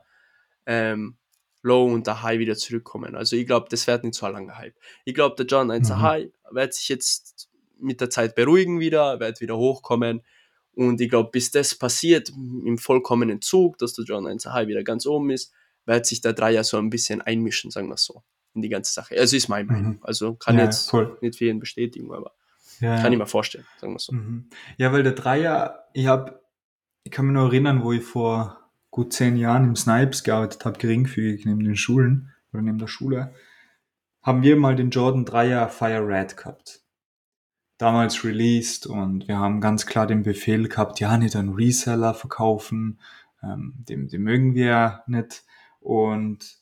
ähm, Low und der High wieder zurückkommen. Also ich glaube, das wird nicht so ein langer Hype. Ich glaube, der John 1 mhm. High wird sich jetzt mit der Zeit beruhigen wieder, wird wieder hochkommen. Und ich glaube, bis das passiert, im vollkommenen Zug, dass der John 1 High wieder ganz oben ist, wird sich der Dreier so ein bisschen einmischen, sagen wir so, in die ganze Sache. Also ist meine Meinung. Mhm. Also kann ja, jetzt voll. nicht für ihn bestätigen, aber ja, kann ich mir vorstellen, sagen wir so. Mhm. Ja, weil der Dreier, ich habe, ich kann mich noch erinnern, wo ich vor gut zehn Jahren im Snipes gearbeitet habe, geringfügig neben den Schulen oder neben der Schule, haben wir mal den Jordan 3er Fire Red gehabt. Damals released und wir haben ganz klar den Befehl gehabt, ja, nicht einen Reseller verkaufen, ähm, den, den mögen wir nicht. Und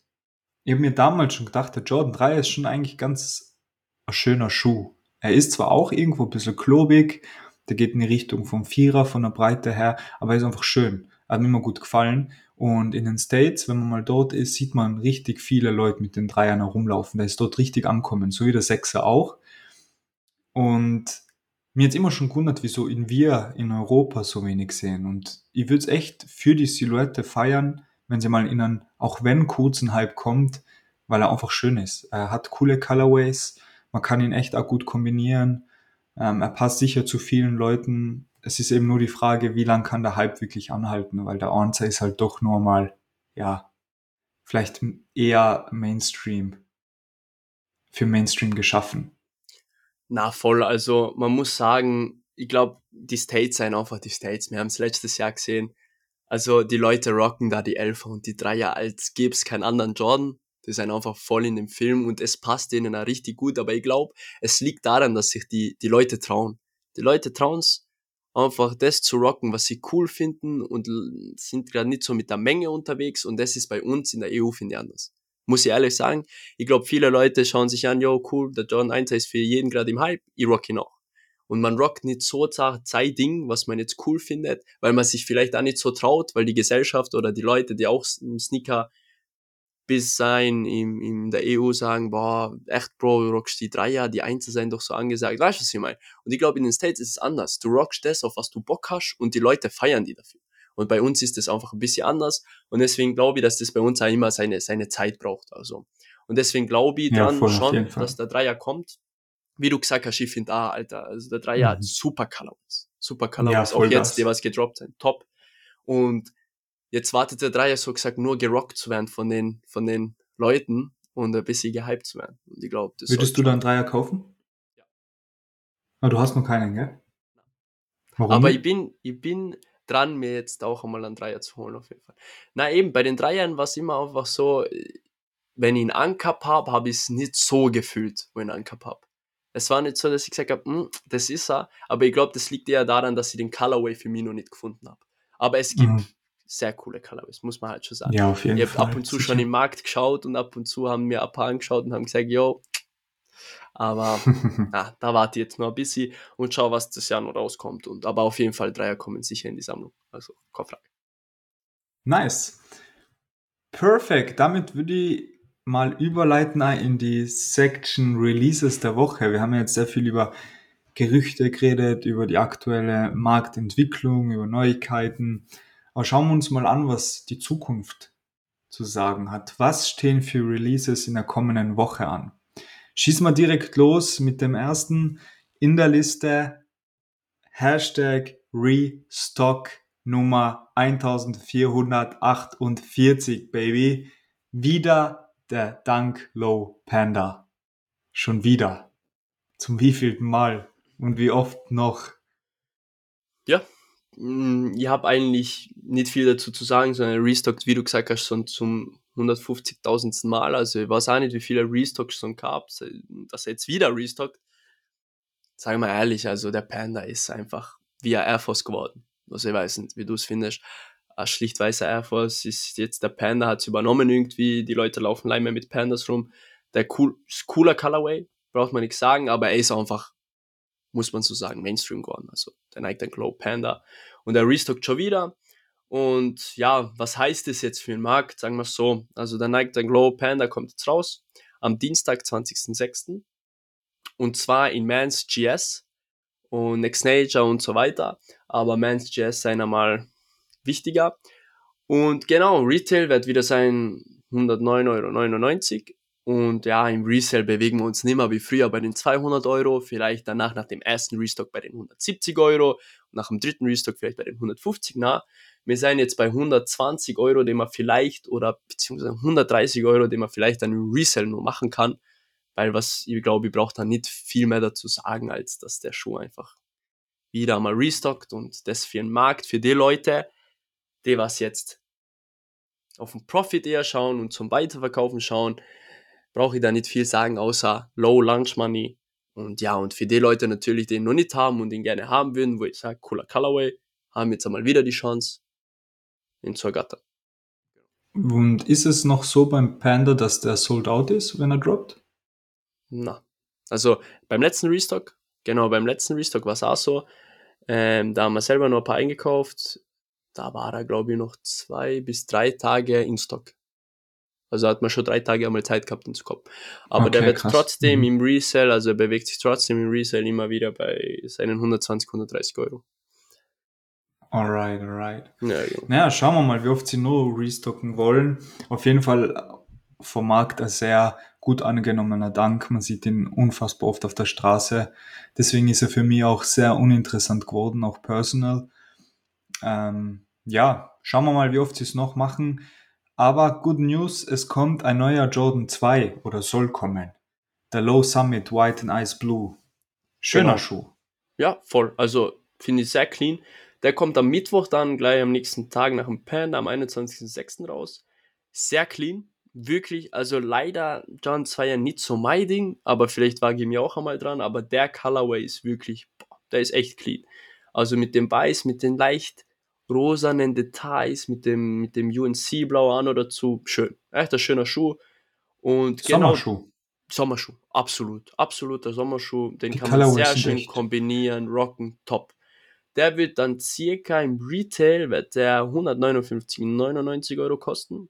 ich habe mir damals schon gedacht, der Jordan 3 ist schon eigentlich ganz ein schöner Schuh. Er ist zwar auch irgendwo ein bisschen klobig, der geht in die Richtung vom Vierer, von der Breite her, aber er ist einfach schön. Hat mir immer gut gefallen. Und in den States, wenn man mal dort ist, sieht man richtig viele Leute mit den Dreiern herumlaufen. Der ist dort richtig ankommen, so wie der Sechser auch. Und mir jetzt immer schon gewundert, wieso in wir in Europa so wenig sehen. Und ich würde es echt für die Silhouette feiern, wenn sie mal in einen, auch wenn kurzen Hype kommt, weil er einfach schön ist. Er hat coole Colorways, man kann ihn echt auch gut kombinieren. Ähm, er passt sicher zu vielen Leuten. Es ist eben nur die Frage, wie lang kann der Hype wirklich anhalten, weil der Answer ist halt doch nur mal, ja, vielleicht eher Mainstream, für Mainstream geschaffen. Na voll, also man muss sagen, ich glaube, die States seien einfach die States. Wir haben es letztes Jahr gesehen. Also die Leute rocken da die Elfer und die Dreier, als gäbe es keinen anderen Jordan. Die sind einfach voll in dem Film und es passt denen auch richtig gut. Aber ich glaube, es liegt daran, dass sich die, die Leute trauen. Die Leute trauen es einfach das zu rocken, was sie cool finden und sind gerade nicht so mit der Menge unterwegs. Und das ist bei uns in der EU, finde ich, anders. Muss ich ehrlich sagen. Ich glaube, viele Leute schauen sich an, yo, cool, der Jordan 1 ist für jeden gerade im Hype, ich rock ihn auch. Und man rockt nicht so sein Ding, was man jetzt cool findet, weil man sich vielleicht auch nicht so traut, weil die Gesellschaft oder die Leute, die auch Sneaker bis sein in, in der EU sagen, boah, echt Bro, du rockst die Dreier, die Einzel sind doch so angesagt. Weißt du, was ich meine? Und ich glaube, in den States ist es anders. Du rockst das, auf was du Bock hast und die Leute feiern die dafür. Und bei uns ist das einfach ein bisschen anders. Und deswegen glaube ich, dass das bei uns auch immer seine, seine Zeit braucht. Also. Und deswegen glaube ich ja, dran schon, dass der Dreier kommt. Wie du gesagt hast, ich finde, ah, Alter, also der Dreier mhm. hat super Colorways. Super Colorways. Ja, auch jetzt, das. die was gedroppt sind. Top. Und jetzt wartet der Dreier so gesagt nur gerockt zu werden von den, von den Leuten und ein bisschen gehypt zu werden. Und ich glaube, das Würdest du dann Dreier kaufen? Ja. Aber ah, du hast noch keinen, gell? Warum? Aber ich bin, ich bin dran, mir jetzt auch einmal einen Dreier zu holen, auf jeden Fall. Na eben, bei den Dreiern war es immer einfach so, wenn ich einen Ancup habe, habe ich es nicht so gefühlt, wo ich einen Ancup habe. Es war nicht so, dass ich gesagt habe, hm, das ist er, aber ich glaube, das liegt eher daran, dass ich den Colorway für mich noch nicht gefunden habe. Aber es gibt mhm sehr coole Colorways, muss man halt schon sagen. Ja, auf jeden ich Fall. ab und zu sicher. schon im Markt geschaut und ab und zu haben mir ein paar angeschaut und haben gesagt, yo, aber *laughs* na, da warte ich jetzt noch ein bisschen und schau, was das Jahr noch rauskommt. Und, aber auf jeden Fall Dreier kommen sicher in die Sammlung. Also, keine Frage. Nice. Perfekt. Damit würde ich mal überleiten in die Section Releases der Woche. Wir haben jetzt sehr viel über Gerüchte geredet, über die aktuelle Marktentwicklung, über Neuigkeiten. Aber schauen wir uns mal an, was die Zukunft zu sagen hat. Was stehen für Releases in der kommenden Woche an? Schießen wir direkt los mit dem ersten in der Liste. Hashtag Restock Nummer 1448, Baby. Wieder der Dunk Low Panda. Schon wieder. Zum wievielten Mal? Und wie oft noch? Ja, ich habe eigentlich nicht viel dazu zu sagen, sondern restockt, wie du gesagt hast, schon zum 150.000. Mal. Also ich weiß auch nicht, wie viele Restocks schon gab, dass er jetzt wieder restockt. Sagen wir ehrlich, also der Panda ist einfach wie ein Air Force geworden. Also ich weiß nicht, wie du es findest. Ein schlicht weißer Air Force ist jetzt der Panda, hat es übernommen irgendwie. Die Leute laufen leider mit Pandas rum. Der cool, cooler Colorway, braucht man nichts sagen, aber er ist einfach muss man so sagen, Mainstream geworden. Also der Nike dann Glow Panda und der restockt schon wieder. Und ja, was heißt das jetzt für den Markt? Sagen wir es so. Also der Nike dann Glow Panda kommt jetzt raus am Dienstag, 20.06. Und zwar in Mans GS und Next Nature und so weiter. Aber Mans GS sei einmal wichtiger. Und genau, Retail wird wieder sein 109,99 Euro und ja, im Resale bewegen wir uns nicht mehr wie früher bei den 200 Euro, vielleicht danach nach dem ersten Restock bei den 170 Euro, nach dem dritten Restock vielleicht bei den 150, na, wir sind jetzt bei 120 Euro, den man vielleicht, oder beziehungsweise 130 Euro, den man vielleicht dann im Resale nur machen kann, weil was, ich glaube, ich brauche da nicht viel mehr dazu sagen, als dass der Schuh einfach wieder mal restockt und das für den Markt, für die Leute, die was jetzt auf den Profit eher schauen und zum Weiterverkaufen schauen, brauche ich da nicht viel sagen, außer Low Lunch Money. Und ja, und für die Leute natürlich, die ihn noch nicht haben und ihn gerne haben würden, wo ich sage, cooler Colorway, haben jetzt einmal wieder die Chance, ihn zu ergattern. Und ist es noch so beim Panda, dass der sold out ist, wenn er droppt? Na, also beim letzten Restock, genau beim letzten Restock war es auch so, ähm, da haben wir selber noch ein paar eingekauft, da war er glaube ich noch zwei bis drei Tage in Stock. Also hat man schon drei Tage einmal Zeit gehabt, ihn zu kommen. Aber okay, der wird krass. trotzdem mhm. im Resell, also er bewegt sich trotzdem im Resell immer wieder bei seinen 120, 130 Euro. Alright, alright. Ja, ja. Naja, schauen wir mal, wie oft sie nur restocken wollen. Auf jeden Fall vom Markt ein sehr gut angenommener Dank. Man sieht ihn unfassbar oft auf der Straße. Deswegen ist er für mich auch sehr uninteressant geworden, auch personal. Ähm, ja, schauen wir mal, wie oft sie es noch machen. Aber good news, es kommt ein neuer Jordan 2 oder soll kommen. Der Low Summit White and Ice Blue. Schöner genau. Schuh. Ja, voll. Also finde ich sehr clean. Der kommt am Mittwoch dann gleich am nächsten Tag nach dem Pan am 21.06. raus. Sehr clean. Wirklich, also leider John 2 ja nicht so mein Ding, aber vielleicht wage ich mir auch einmal dran, aber der Colorway ist wirklich, boah, der ist echt clean. Also mit dem Weiß, mit den leicht rosanen Details mit dem, mit dem UNC-Blau an oder zu. Schön. Echt ein schöner Schuh. Und genau, Sommerschuh. Sommerschuh, absolut. Absoluter Sommerschuh. Den Die kann man sehr schön echt. kombinieren, rocken, top. Der wird dann circa im Retail, wird der 159,99 Euro kosten.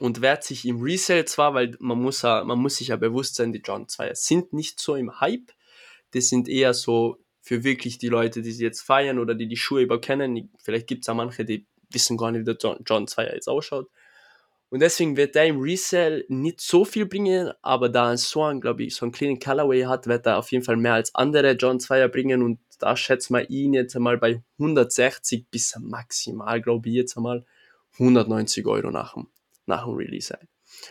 Und wird sich im Resale zwar, weil man muss, man muss sich ja bewusst sein, die John 2 sind nicht so im Hype. Die sind eher so für wirklich die Leute, die sie jetzt feiern oder die die Schuhe überkennen. Vielleicht gibt es auch manche, die wissen gar nicht, wie der John, John 2 jetzt ausschaut. Und deswegen wird der im Resell nicht so viel bringen, aber da er so ein, glaube ich, so einen cleanen Colorway hat, wird er auf jeden Fall mehr als andere John 2er bringen und da schätzt man ihn jetzt einmal bei 160 bis maximal, glaube ich, jetzt einmal 190 Euro nach dem, nach dem Release ein.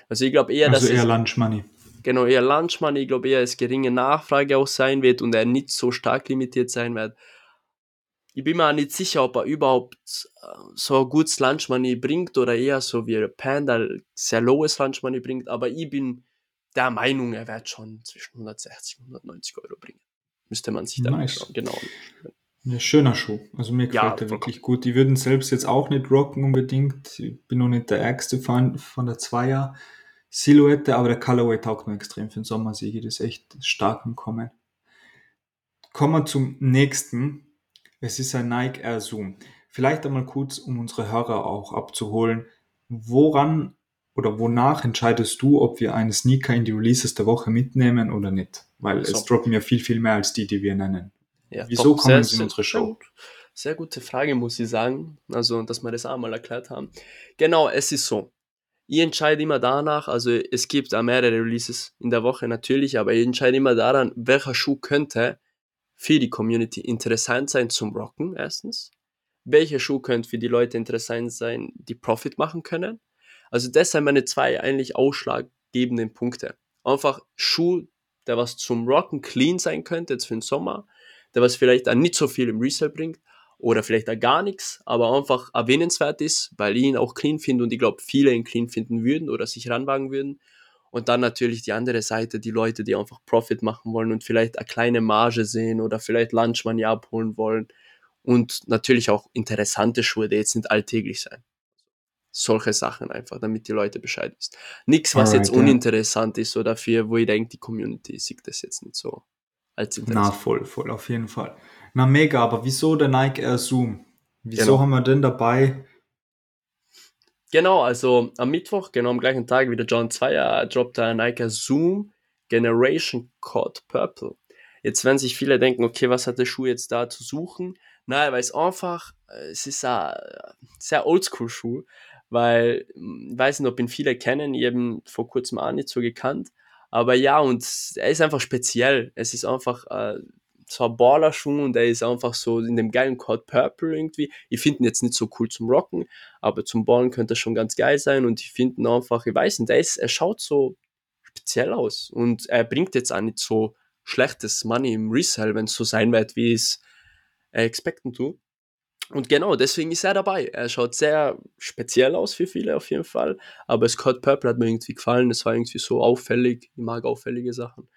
Also ich glaube eher, also dass eher Lunch Money genau eher Lunchmoney, ich glaube eher es geringe Nachfrage auch sein wird und er nicht so stark limitiert sein wird. Ich bin mir auch nicht sicher, ob er überhaupt äh, so ein gutes Lunchmoney bringt oder eher so wie Panda sehr lowes Lunchmoney bringt, aber ich bin der Meinung, er wird schon zwischen 160 und 190 Euro bringen. Müsste man sich dann nice. anschauen. Genau. Ja, schöner Schuh. Also mir gefällt ja, er wirklich gut. Die würden selbst jetzt auch nicht rocken unbedingt. Ich bin noch nicht der ärgste Fan von der Zweier. Silhouette, aber der Colorway taugt mir extrem für den Sommer, sehe ich das echt stark im Kommen. Kommen wir zum nächsten. Es ist ein Nike Air Zoom. Vielleicht einmal kurz, um unsere Hörer auch abzuholen. Woran oder wonach entscheidest du, ob wir einen Sneaker in die Releases der Woche mitnehmen oder nicht? Weil so. es droppen ja viel, viel mehr als die, die wir nennen. Ja, Wieso kommen sehr, sie in unsere Show? Sehr gute Frage, muss ich sagen. Also, dass wir das auch mal erklärt haben. Genau, es ist so ich entscheide immer danach, also es gibt auch mehrere Releases in der Woche natürlich, aber ich entscheide immer daran, welcher Schuh könnte für die Community interessant sein zum Rocken, erstens. Welcher Schuh könnte für die Leute interessant sein, die Profit machen können. Also das sind meine zwei eigentlich ausschlaggebenden Punkte. Einfach Schuh, der was zum Rocken clean sein könnte, jetzt für den Sommer, der was vielleicht auch nicht so viel im Resale bringt oder vielleicht auch gar nichts, aber einfach erwähnenswert ist, weil ich ihn auch clean finde und ich glaube, viele ihn clean finden würden oder sich ranwagen würden. Und dann natürlich die andere Seite, die Leute, die einfach Profit machen wollen und vielleicht eine kleine Marge sehen oder vielleicht Lunch Money abholen wollen. Und natürlich auch interessante Schuhe, die jetzt nicht alltäglich sein. Solche Sachen einfach, damit die Leute Bescheid wissen. Nichts, was Alright, jetzt uninteressant ja. ist oder für, wo ich denke, die Community sieht das jetzt nicht so als interessant. Na, voll, voll, auf jeden Fall. Na mega, aber wieso der Nike Air Zoom? Wieso genau. haben wir den dabei? Genau, also am Mittwoch, genau am gleichen Tag wie der John 2 droppt der Nike Air Zoom Generation Code Purple. Jetzt werden sich viele denken, okay, was hat der Schuh jetzt da zu suchen? Nein, weil es einfach, äh, es ist ein sehr Oldschool-Schuh, weil, ich weiß nicht, ob ihn viele kennen, ich habe vor kurzem auch nicht so gekannt, aber ja, und er ist einfach speziell. Es ist einfach äh, ein Baller-Schuh und er ist einfach so in dem geilen Code Purple irgendwie. Ich finde ihn jetzt nicht so cool zum Rocken, aber zum Ballen könnte er schon ganz geil sein und ich finde ihn einfach, ich weiß nicht, er, ist, er schaut so speziell aus und er bringt jetzt auch nicht so schlechtes Money im Resell, wenn es so sein wird, wie es äh, expecten tut. Und genau, deswegen ist er dabei. Er schaut sehr speziell aus für viele auf jeden Fall. Aber Scott Purple hat mir irgendwie gefallen. Es war irgendwie so auffällig. Ich mag auffällige Sachen.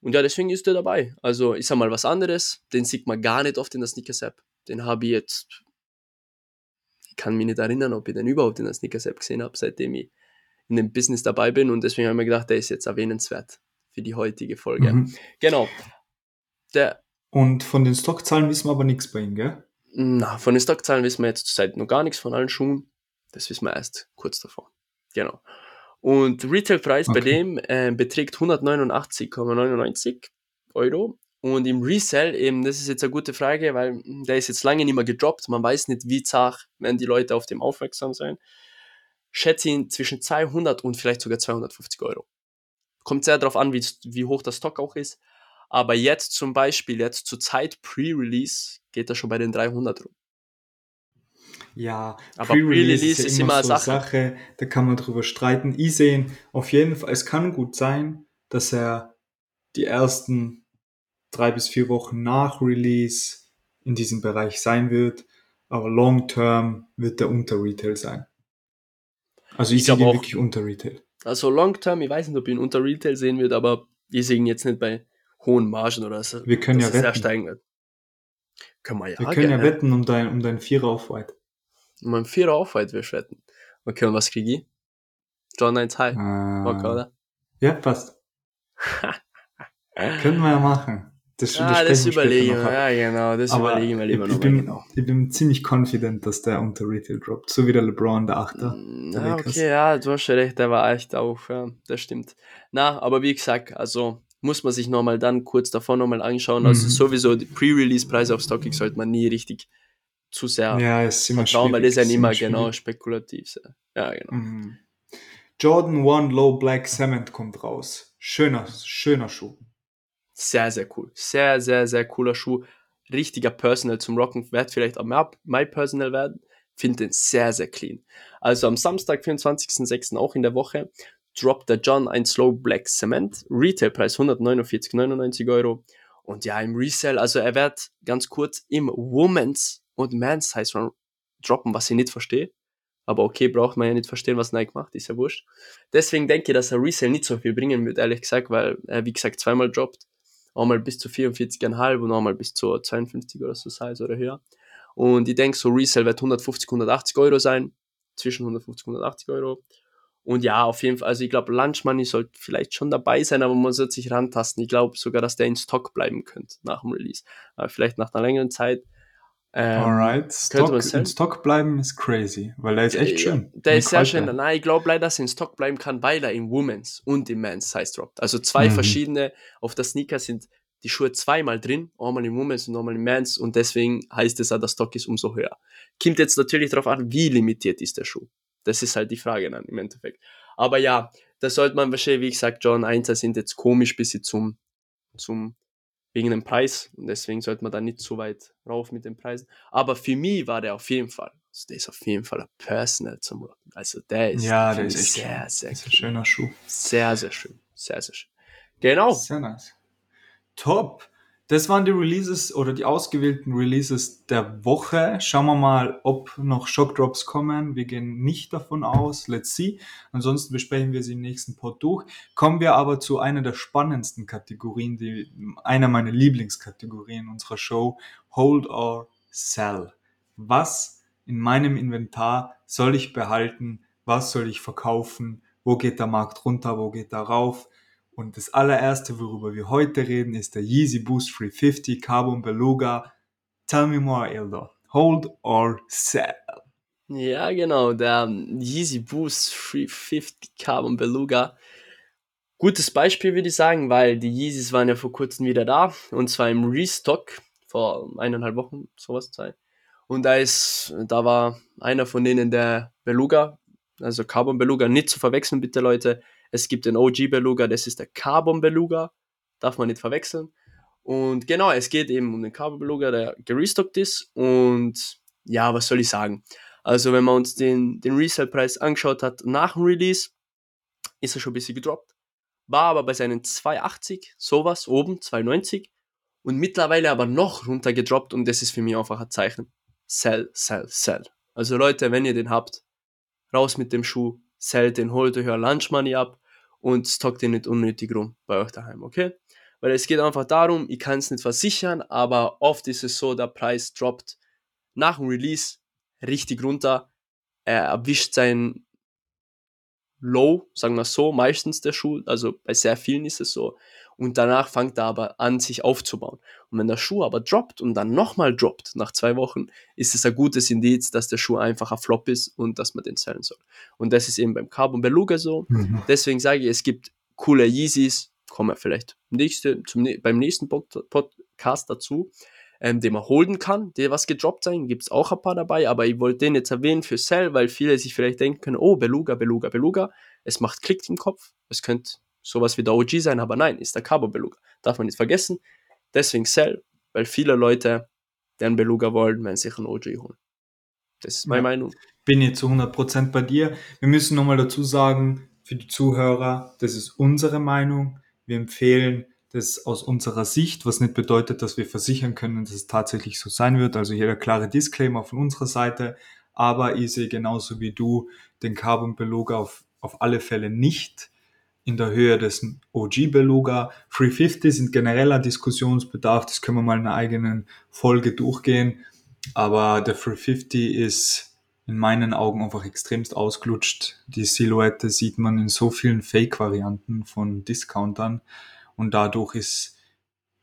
Und ja, deswegen ist er dabei. Also ist er mal was anderes. Den sieht man gar nicht oft in der Sneakers-App. Den habe ich jetzt, ich kann mich nicht erinnern, ob ich den überhaupt in der Sneakers-App gesehen habe, seitdem ich in dem Business dabei bin. Und deswegen habe ich mir gedacht, der ist jetzt erwähnenswert für die heutige Folge. Mhm. Genau. Der, Und von den Stockzahlen wissen wir aber nichts bei ihm, gell? na, von den Stockzahlen wissen wir jetzt zurzeit noch gar nichts von allen Schuhen. Das wissen wir erst kurz davor. Genau. Und Retailpreis bei Okay. dem äh, beträgt 189,99 Euro. Und im Resell, eben, das ist jetzt eine gute Frage, weil mm, der ist jetzt lange nicht mehr gedroppt. Man weiß nicht, wie zart werden die Leute auf dem aufmerksam sein. Schätze ihn zwischen 200 und vielleicht sogar 250 Euro. Kommt sehr darauf an, wie, wie hoch der Stock auch ist. Aber jetzt zum Beispiel, jetzt zur Zeit Pre-Release, geht er schon bei den 300 rum. Ja, Aber Pre-Release Pre-Release ist immer eine so Sache. da kann man drüber streiten. Ich sehe ihn auf jeden Fall, es kann gut sein, dass er die ersten drei bis vier Wochen nach Release in diesem Bereich sein wird, aber long term wird er unter Retail sein. Also ich, Ich sehe ihn auch. wirklich unter Retail. Also Long Term, ich weiß nicht, ob ich ihn unter Retail sehen wird, aber ich sehe ihn jetzt nicht bei hohen Margen oder so. Wir können ja wetten. Können wir ja. Wir können ja wetten um dein, um dein Vierer auf White. Um einen Vierer Aufweit wir wetten. Okay, und was kriege ich? John 1 High. Bock, Äh, oder? ja, passt. *laughs* Können wir ja machen. Das, ah, das überlegen noch wir. Ja, genau, das Aber überlegen wir lieber ich, ich, bin, genau. ich bin ziemlich confident, dass der unter Retail droppt. So wie der LeBron, der Achter. Mm, der okay, ja, du hast schon recht, der war echt auf, ja, das stimmt. Na, aber wie gesagt, also muss man sich nochmal dann kurz davor nochmal anschauen. Also Mhm. sowieso die Pre-Release-Preise auf StockX sollte man nie richtig zu sehr Ja, ist immer vertrauen, weil das ist ja nicht immer genau spekulativ. so. Ja, genau. Mhm. Jordan 1 Low Black Cement kommt raus. Schöner, schöner Schuh. Sehr, sehr cool. Sehr, sehr, sehr cooler Schuh. Richtiger Personal zum Rocken. Wird vielleicht auch mehr My Personal werden. Finde den sehr, sehr clean. Also am Samstag, 24.06. auch in der Woche, droppt der John ein Slow Black Cement. Retailpreis 149,99 Euro. Und ja, im Resell, also er wird ganz kurz im Women's und Men's Size Run droppen, was ich nicht verstehe. Aber okay, braucht man ja nicht verstehen, was Nike macht, ist ja wurscht. Deswegen denke ich, dass er Resell nicht so viel bringen wird, ehrlich gesagt, weil er, wie gesagt, zweimal droppt. Einmal bis zu 44,5 und einmal bis zu 52 oder so Size oder höher. Und ich denke, so Resell wird 150, 180 Euro sein. Zwischen 150 und 180 Euro. Und ja, auf jeden Fall, also ich glaube, Lunch Money sollte vielleicht schon dabei sein, aber man sollte sich rantasten. Ich glaube sogar, dass der in Stock bleiben könnte nach dem Release. Aber vielleicht nach einer längeren Zeit. Ähm, Alright. Stock, in Stock bleiben ist crazy, weil der ist echt ja, schön. Der ist sehr schön. Nein, ich glaube leider, dass er in Stock bleiben kann, weil er im Women's und im Men's Size droppt. Also zwei Mhm. verschiedene, auf der Sneaker sind die Schuhe zweimal drin, einmal im Women's und einmal im Men's und deswegen heißt es auch, der Stock ist umso höher. Kommt jetzt natürlich darauf an, wie limitiert ist der Schuh. Das ist halt die Frage dann im Endeffekt. Aber ja, da sollte man wahrscheinlich, wie gesagt, John 1 sind jetzt komisch bis sie zum, zum, wegen dem Preis und deswegen sollte man da nicht so weit rauf mit den Preisen. Aber für mich war der auf jeden Fall, also der ist auf jeden Fall ein Personal zum Rocken. Also der ist, Ja, der ist echt sehr, sehr, ein clean. schöner Schuh. sehr, sehr schön. Sehr, sehr schön. Genau. Sehr nice. Top. Das waren die Releases oder die ausgewählten Releases der Woche. Schauen wir mal, ob noch Shockdrops kommen. Wir gehen nicht davon aus. Let's see. Ansonsten besprechen wir sie im nächsten Pod durch. Kommen wir aber zu einer der spannendsten Kategorien, die, einer meiner Lieblingskategorien unserer Show. Hold or Sell. Was in meinem Inventar soll ich behalten? Was soll ich verkaufen? Wo geht der Markt runter? Wo geht er rauf? Und das allererste, worüber wir heute reden, ist der Yeezy Boost 350 Carbon Beluga. Tell me more, Ildo. Hold or sell? Ja, genau. Der Yeezy Boost 350 Carbon Beluga. Gutes Beispiel würde ich sagen, weil die Yeezys waren ja vor kurzem wieder da. Und zwar im Restock vor eineinhalb Wochen, sowas Zeit. Und da ist, da war einer von denen der Beluga, also Carbon Beluga, nicht zu verwechseln, bitte Leute. Es gibt den OG Beluga, das ist der Carbon Beluga. Darf man nicht verwechseln. Und genau, es geht eben um den Carbon Beluga, der gerestockt ist. Und ja, was soll ich sagen? Also, wenn man uns den, den Resale-Preis angeschaut hat nach dem Release, ist er schon ein bisschen gedroppt. War aber bei seinen 280, sowas, oben, 290. Und mittlerweile aber noch runter gedroppt und das ist für mich einfach ein Zeichen. sell, sell, sell. Also Leute, wenn ihr den habt, raus mit dem Schuh, sell den, holt euch euer Lunch Money ab und stockt den nicht unnötig rum bei euch daheim, okay? Weil es geht einfach darum, ich kann es nicht versichern, aber oft ist es so, der Preis droppt nach dem Release richtig runter. Er erwischt sein Low, sagen wir so, meistens der Schuh, also bei sehr vielen ist es so. Und danach fängt er aber an, sich aufzubauen. Und wenn der Schuh aber droppt und dann nochmal droppt nach zwei Wochen, ist es ein gutes Indiz, dass der Schuh einfach ein Flop ist und dass man den zählen soll. Und das ist eben beim Carbon Beluga so. Mhm. Deswegen sage ich, es gibt coole Yeezys, kommen wir vielleicht nächste, zum, beim nächsten Podcast dazu ähm, den man holen kann, der was gedroppt sein, gibt es auch ein paar dabei, aber ich wollte den jetzt erwähnen für Cell, weil viele sich vielleicht denken können, oh, Beluga, Beluga, Beluga, es macht Klick im Kopf, es könnte sowas wie der OG sein, aber nein, ist der Cabo Beluga, darf man nicht vergessen, deswegen Cell, weil viele Leute, deren Beluga wollen, werden sich einen OG holen. Das ist meine ja, Meinung. Bin jetzt zu 100% bei dir. Wir müssen nochmal dazu sagen, für die Zuhörer, das ist unsere Meinung. Wir empfehlen das aus unserer Sicht, was nicht bedeutet, dass wir versichern können, dass es tatsächlich so sein wird. Also hier der klare Disclaimer von unserer Seite. Aber ich sehe genauso wie du den Carbon Beluga auf, auf alle Fälle nicht in der Höhe des OG Beluga. 350 sind genereller Diskussionsbedarf. Das können wir mal in einer eigenen Folge durchgehen. Aber der 350 ist in meinen Augen einfach extremst ausgelutscht. Die Silhouette sieht man in so vielen Fake-Varianten von Discountern. Und dadurch ist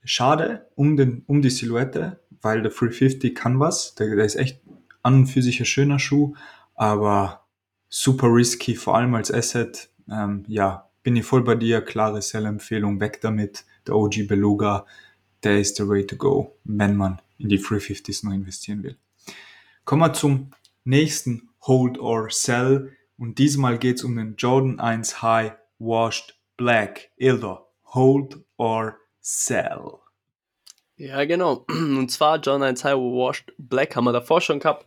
schade um, den, um die Silhouette, weil der 350 kann was. Der, der ist echt an und für sich ein schöner Schuh, aber super risky, vor allem als Asset. Ähm, ja, bin ich voll bei dir. Klare Sell-Empfehlung, weg damit. Der OG Beluga, der ist the way to go, wenn man in die 350s noch investieren will. Kommen wir zum nächsten Hold or Sell. Und diesmal geht es um den Jordan 1 High Washed Black Ildo. Hold or Sell. Ja, genau. *clears throat* Und zwar John 1 High Washed Black haben wir davor schon gehabt.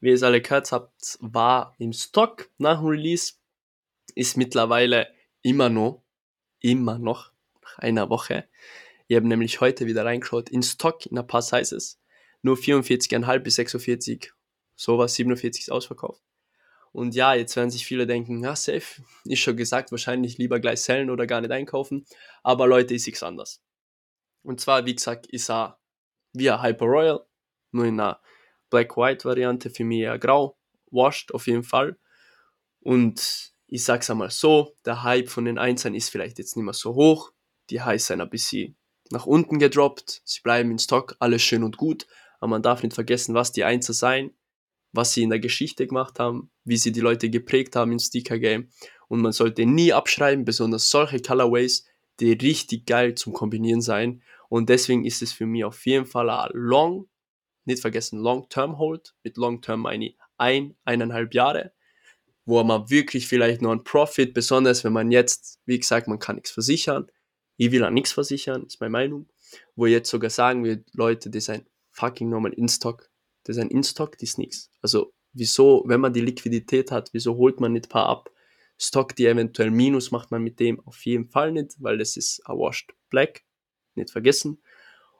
Wie ihr es alle gehört habt, war im Stock nach dem Release. Ist mittlerweile immer noch, immer noch, nach einer Woche. Ich habe nämlich heute wieder reingeschaut, in Stock in ein paar Sizes. Nur 44,5 bis 46, sowas, 47 ist ausverkauft. Und ja, jetzt werden sich viele denken, ja, safe, ist schon gesagt, wahrscheinlich lieber gleich sellen oder gar nicht einkaufen. Aber Leute, ist nichts anders. Und zwar, wie gesagt, ist er wie ein Hyper Royal, nur in einer Black-White-Variante, für mich eher grau, washed auf jeden Fall. Und ich sag's einmal so, der Hype von den Einzelnen ist vielleicht jetzt nicht mehr so hoch. Die Highs sind ein bisschen nach unten gedroppt. Sie bleiben in Stock, alles schön und gut. Aber man darf nicht vergessen, was die Einser sein was sie in der Geschichte gemacht haben, wie sie die Leute geprägt haben im Sticker Game. Und man sollte nie abschreiben, besonders solche Colorways, die richtig geil zum Kombinieren sein. Und deswegen ist es für mich auf jeden Fall ein Long, nicht vergessen, Long-Term Hold. Mit Long-Term meine ich ein, eineinhalb Jahre, wo man wirklich vielleicht noch einen Profit, besonders wenn man jetzt, wie gesagt, man kann nichts versichern. Ich will auch nichts versichern, ist meine Meinung. Wo jetzt sogar sagen wir, Leute, das ist ein fucking normal In-Stock das ist ein In-Stock, das ist nichts. Also wieso, wenn man die Liquidität hat, wieso holt man nicht ein paar ab? Stock, die eventuell Minus macht man mit dem auf jeden Fall nicht, weil das ist a washed black, nicht vergessen.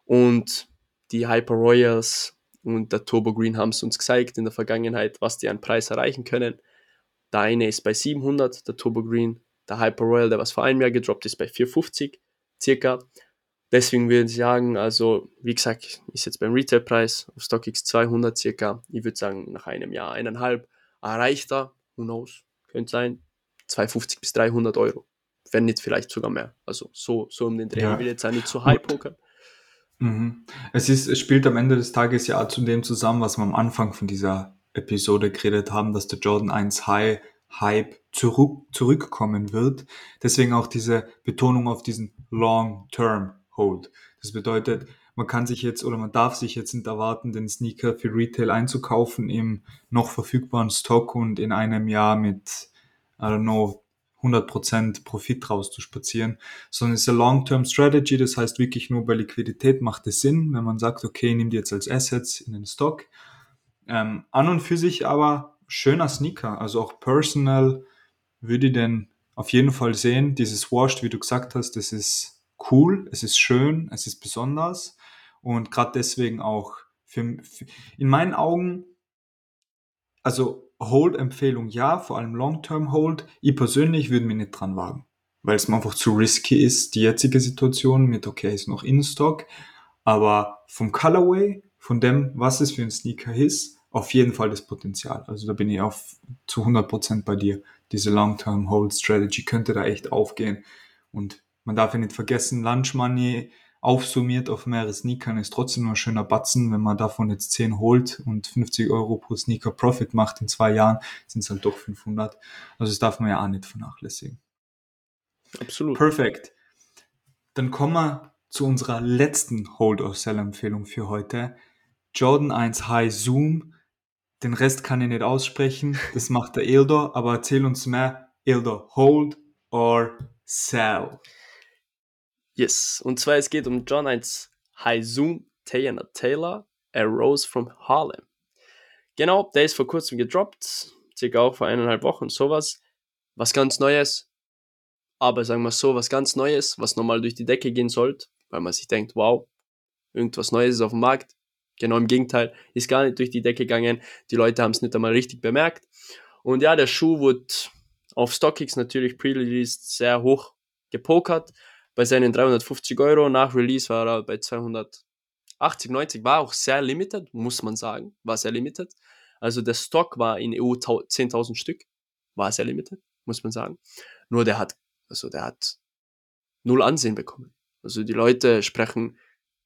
Und die Hyper Royals und der Turbo Green haben es uns gezeigt in der Vergangenheit, was die an Preis erreichen können. Der eine ist bei 700, der Turbo Green. Der Hyper Royal, der was vor einem Jahr gedroppt ist, bei 450 circa. Deswegen würde ich sagen, also wie gesagt, ist jetzt beim Retailpreis auf StockX 200 circa. Ich würde sagen, nach einem Jahr, eineinhalb, erreicht er, who knows, könnte sein, 250 bis 300 Euro. Wenn nicht vielleicht sogar mehr. Also so, so um den Dreh. Ja. Ich will jetzt auch nicht zu high pokern. Mhm. Es, ist, es spielt am Ende des Tages ja zu dem zusammen, was wir am Anfang von dieser Episode geredet haben, dass der Jordan 1 High Hype zurück, zurückkommen wird. Deswegen auch diese Betonung auf diesen Long Term Hold. Das bedeutet, man kann sich jetzt oder man darf sich jetzt nicht erwarten, den Sneaker für Retail einzukaufen im noch verfügbaren Stock und in einem Jahr mit, I don't know, 100% Profit rauszuspazieren, sondern es ist eine Long-Term Strategy, das heißt wirklich nur bei Liquidität macht es Sinn, wenn man sagt, okay, nimm die jetzt als Assets in den Stock. Ähm, an und für sich aber schöner Sneaker, also auch personal würde ich den auf jeden Fall sehen. Dieses Washed, wie du gesagt hast, das ist cool, es ist schön, es ist besonders und gerade deswegen auch Für, für, in meinen Augen, also Hold-Empfehlung ja, vor allem Long-Term Hold. Ich persönlich würde mich nicht dran wagen, weil es mir einfach zu risky ist, die jetzige Situation mit, okay, ist noch in Stock, aber vom Colorway, von dem, was es für ein Sneaker ist, auf jeden Fall das Potenzial. Also da bin ich auf zu 100% bei dir. Diese Long-Term Hold Strategy könnte da echt aufgehen. Und man darf ja nicht vergessen, Lunch Money aufsummiert auf mehrere Sneakern ist trotzdem nur ein schöner Batzen. Wenn man davon jetzt 10 holt und 50 Euro pro Sneaker Profit macht in zwei Jahren, sind es halt doch 500. Also das darf man ja auch nicht vernachlässigen. Absolut. Perfekt. Dann kommen wir zu unserer letzten Hold-or-Sell-Empfehlung für heute. Jordan 1 High Zoom den Rest kann ich nicht aussprechen. Das macht der Eldor. Aber erzähl uns mehr. Eldor, hold or sell? Yes. Und zwar es geht um John 1 Haizum Tayana Taylor, A Rose from Harlem. Genau, der ist vor kurzem gedroppt. Circa auch vor eineinhalb Wochen, sowas. Was ganz Neues. Aber sagen wir so, was ganz Neues, was nochmal durch die Decke gehen sollte, weil man sich denkt, wow, irgendwas Neues ist auf dem Markt. Genau im Gegenteil, ist gar nicht durch die Decke gegangen. Die Leute haben es nicht einmal richtig bemerkt. Und ja, der Schuh wurde auf StockX natürlich pre-released sehr hoch gepokert. Bei seinen 350 Euro nach Release war er bei 280, 90. War auch sehr limited, muss man sagen. War sehr limited. Also der Stock war in EU 10.000 Stück. War sehr limited, muss man sagen. Nur der hat, also der hat null Ansehen bekommen. Also die Leute sprechen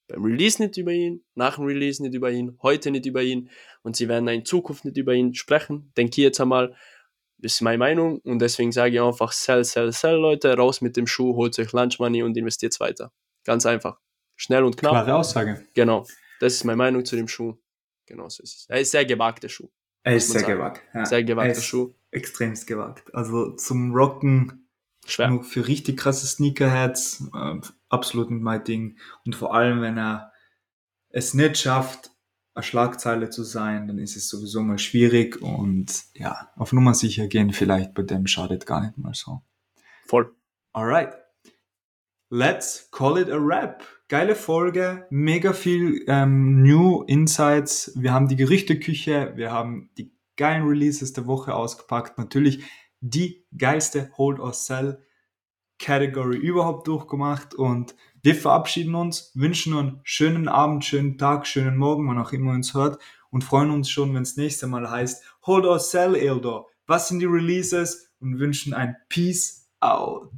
beim Release nicht über ihn, nach dem Release nicht über ihn, heute nicht über ihn und sie werden in Zukunft nicht über ihn sprechen. Denke ich jetzt einmal, das ist meine Meinung und deswegen sage ich einfach sell, sell, sell, Leute, raus mit dem Schuh, holt euch Lunch Money und investiert weiter. Ganz einfach. Schnell und knapp. Klare Aussage. Genau. Das ist meine Meinung zu dem Schuh. Genau so ist es. Er ist sehr gewagt, der Schuh. Er ist sehr sagen. gewagt. Ja. Sehr gewagter Schuh. Extremst gewagt. Also zum Rocken Schwer. Nur für richtig krasse Sneakerheads, äh, absolut nicht mein Ding. Und vor allem, wenn er es nicht schafft, eine Schlagzeile zu sein, dann ist es sowieso mal schwierig und ja, auf Nummer sicher gehen vielleicht bei dem schadet gar nicht mal so. Voll. Alright. Let's call it a wrap. Geile Folge, mega viel ähm, New Insights. Wir haben die Gerichteküche, wir haben die geilen Releases der Woche ausgepackt. Natürlich die geilste Hold or Sell Category überhaupt durchgemacht und wir verabschieden uns, wünschen einen schönen Abend, schönen Tag, schönen Morgen, wann auch immer uns hört und freuen uns schon, wenn es nächste Mal heißt Hold or Sell Eldor. Was sind die Releases und wünschen ein Peace out.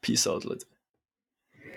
Peace out, Leute.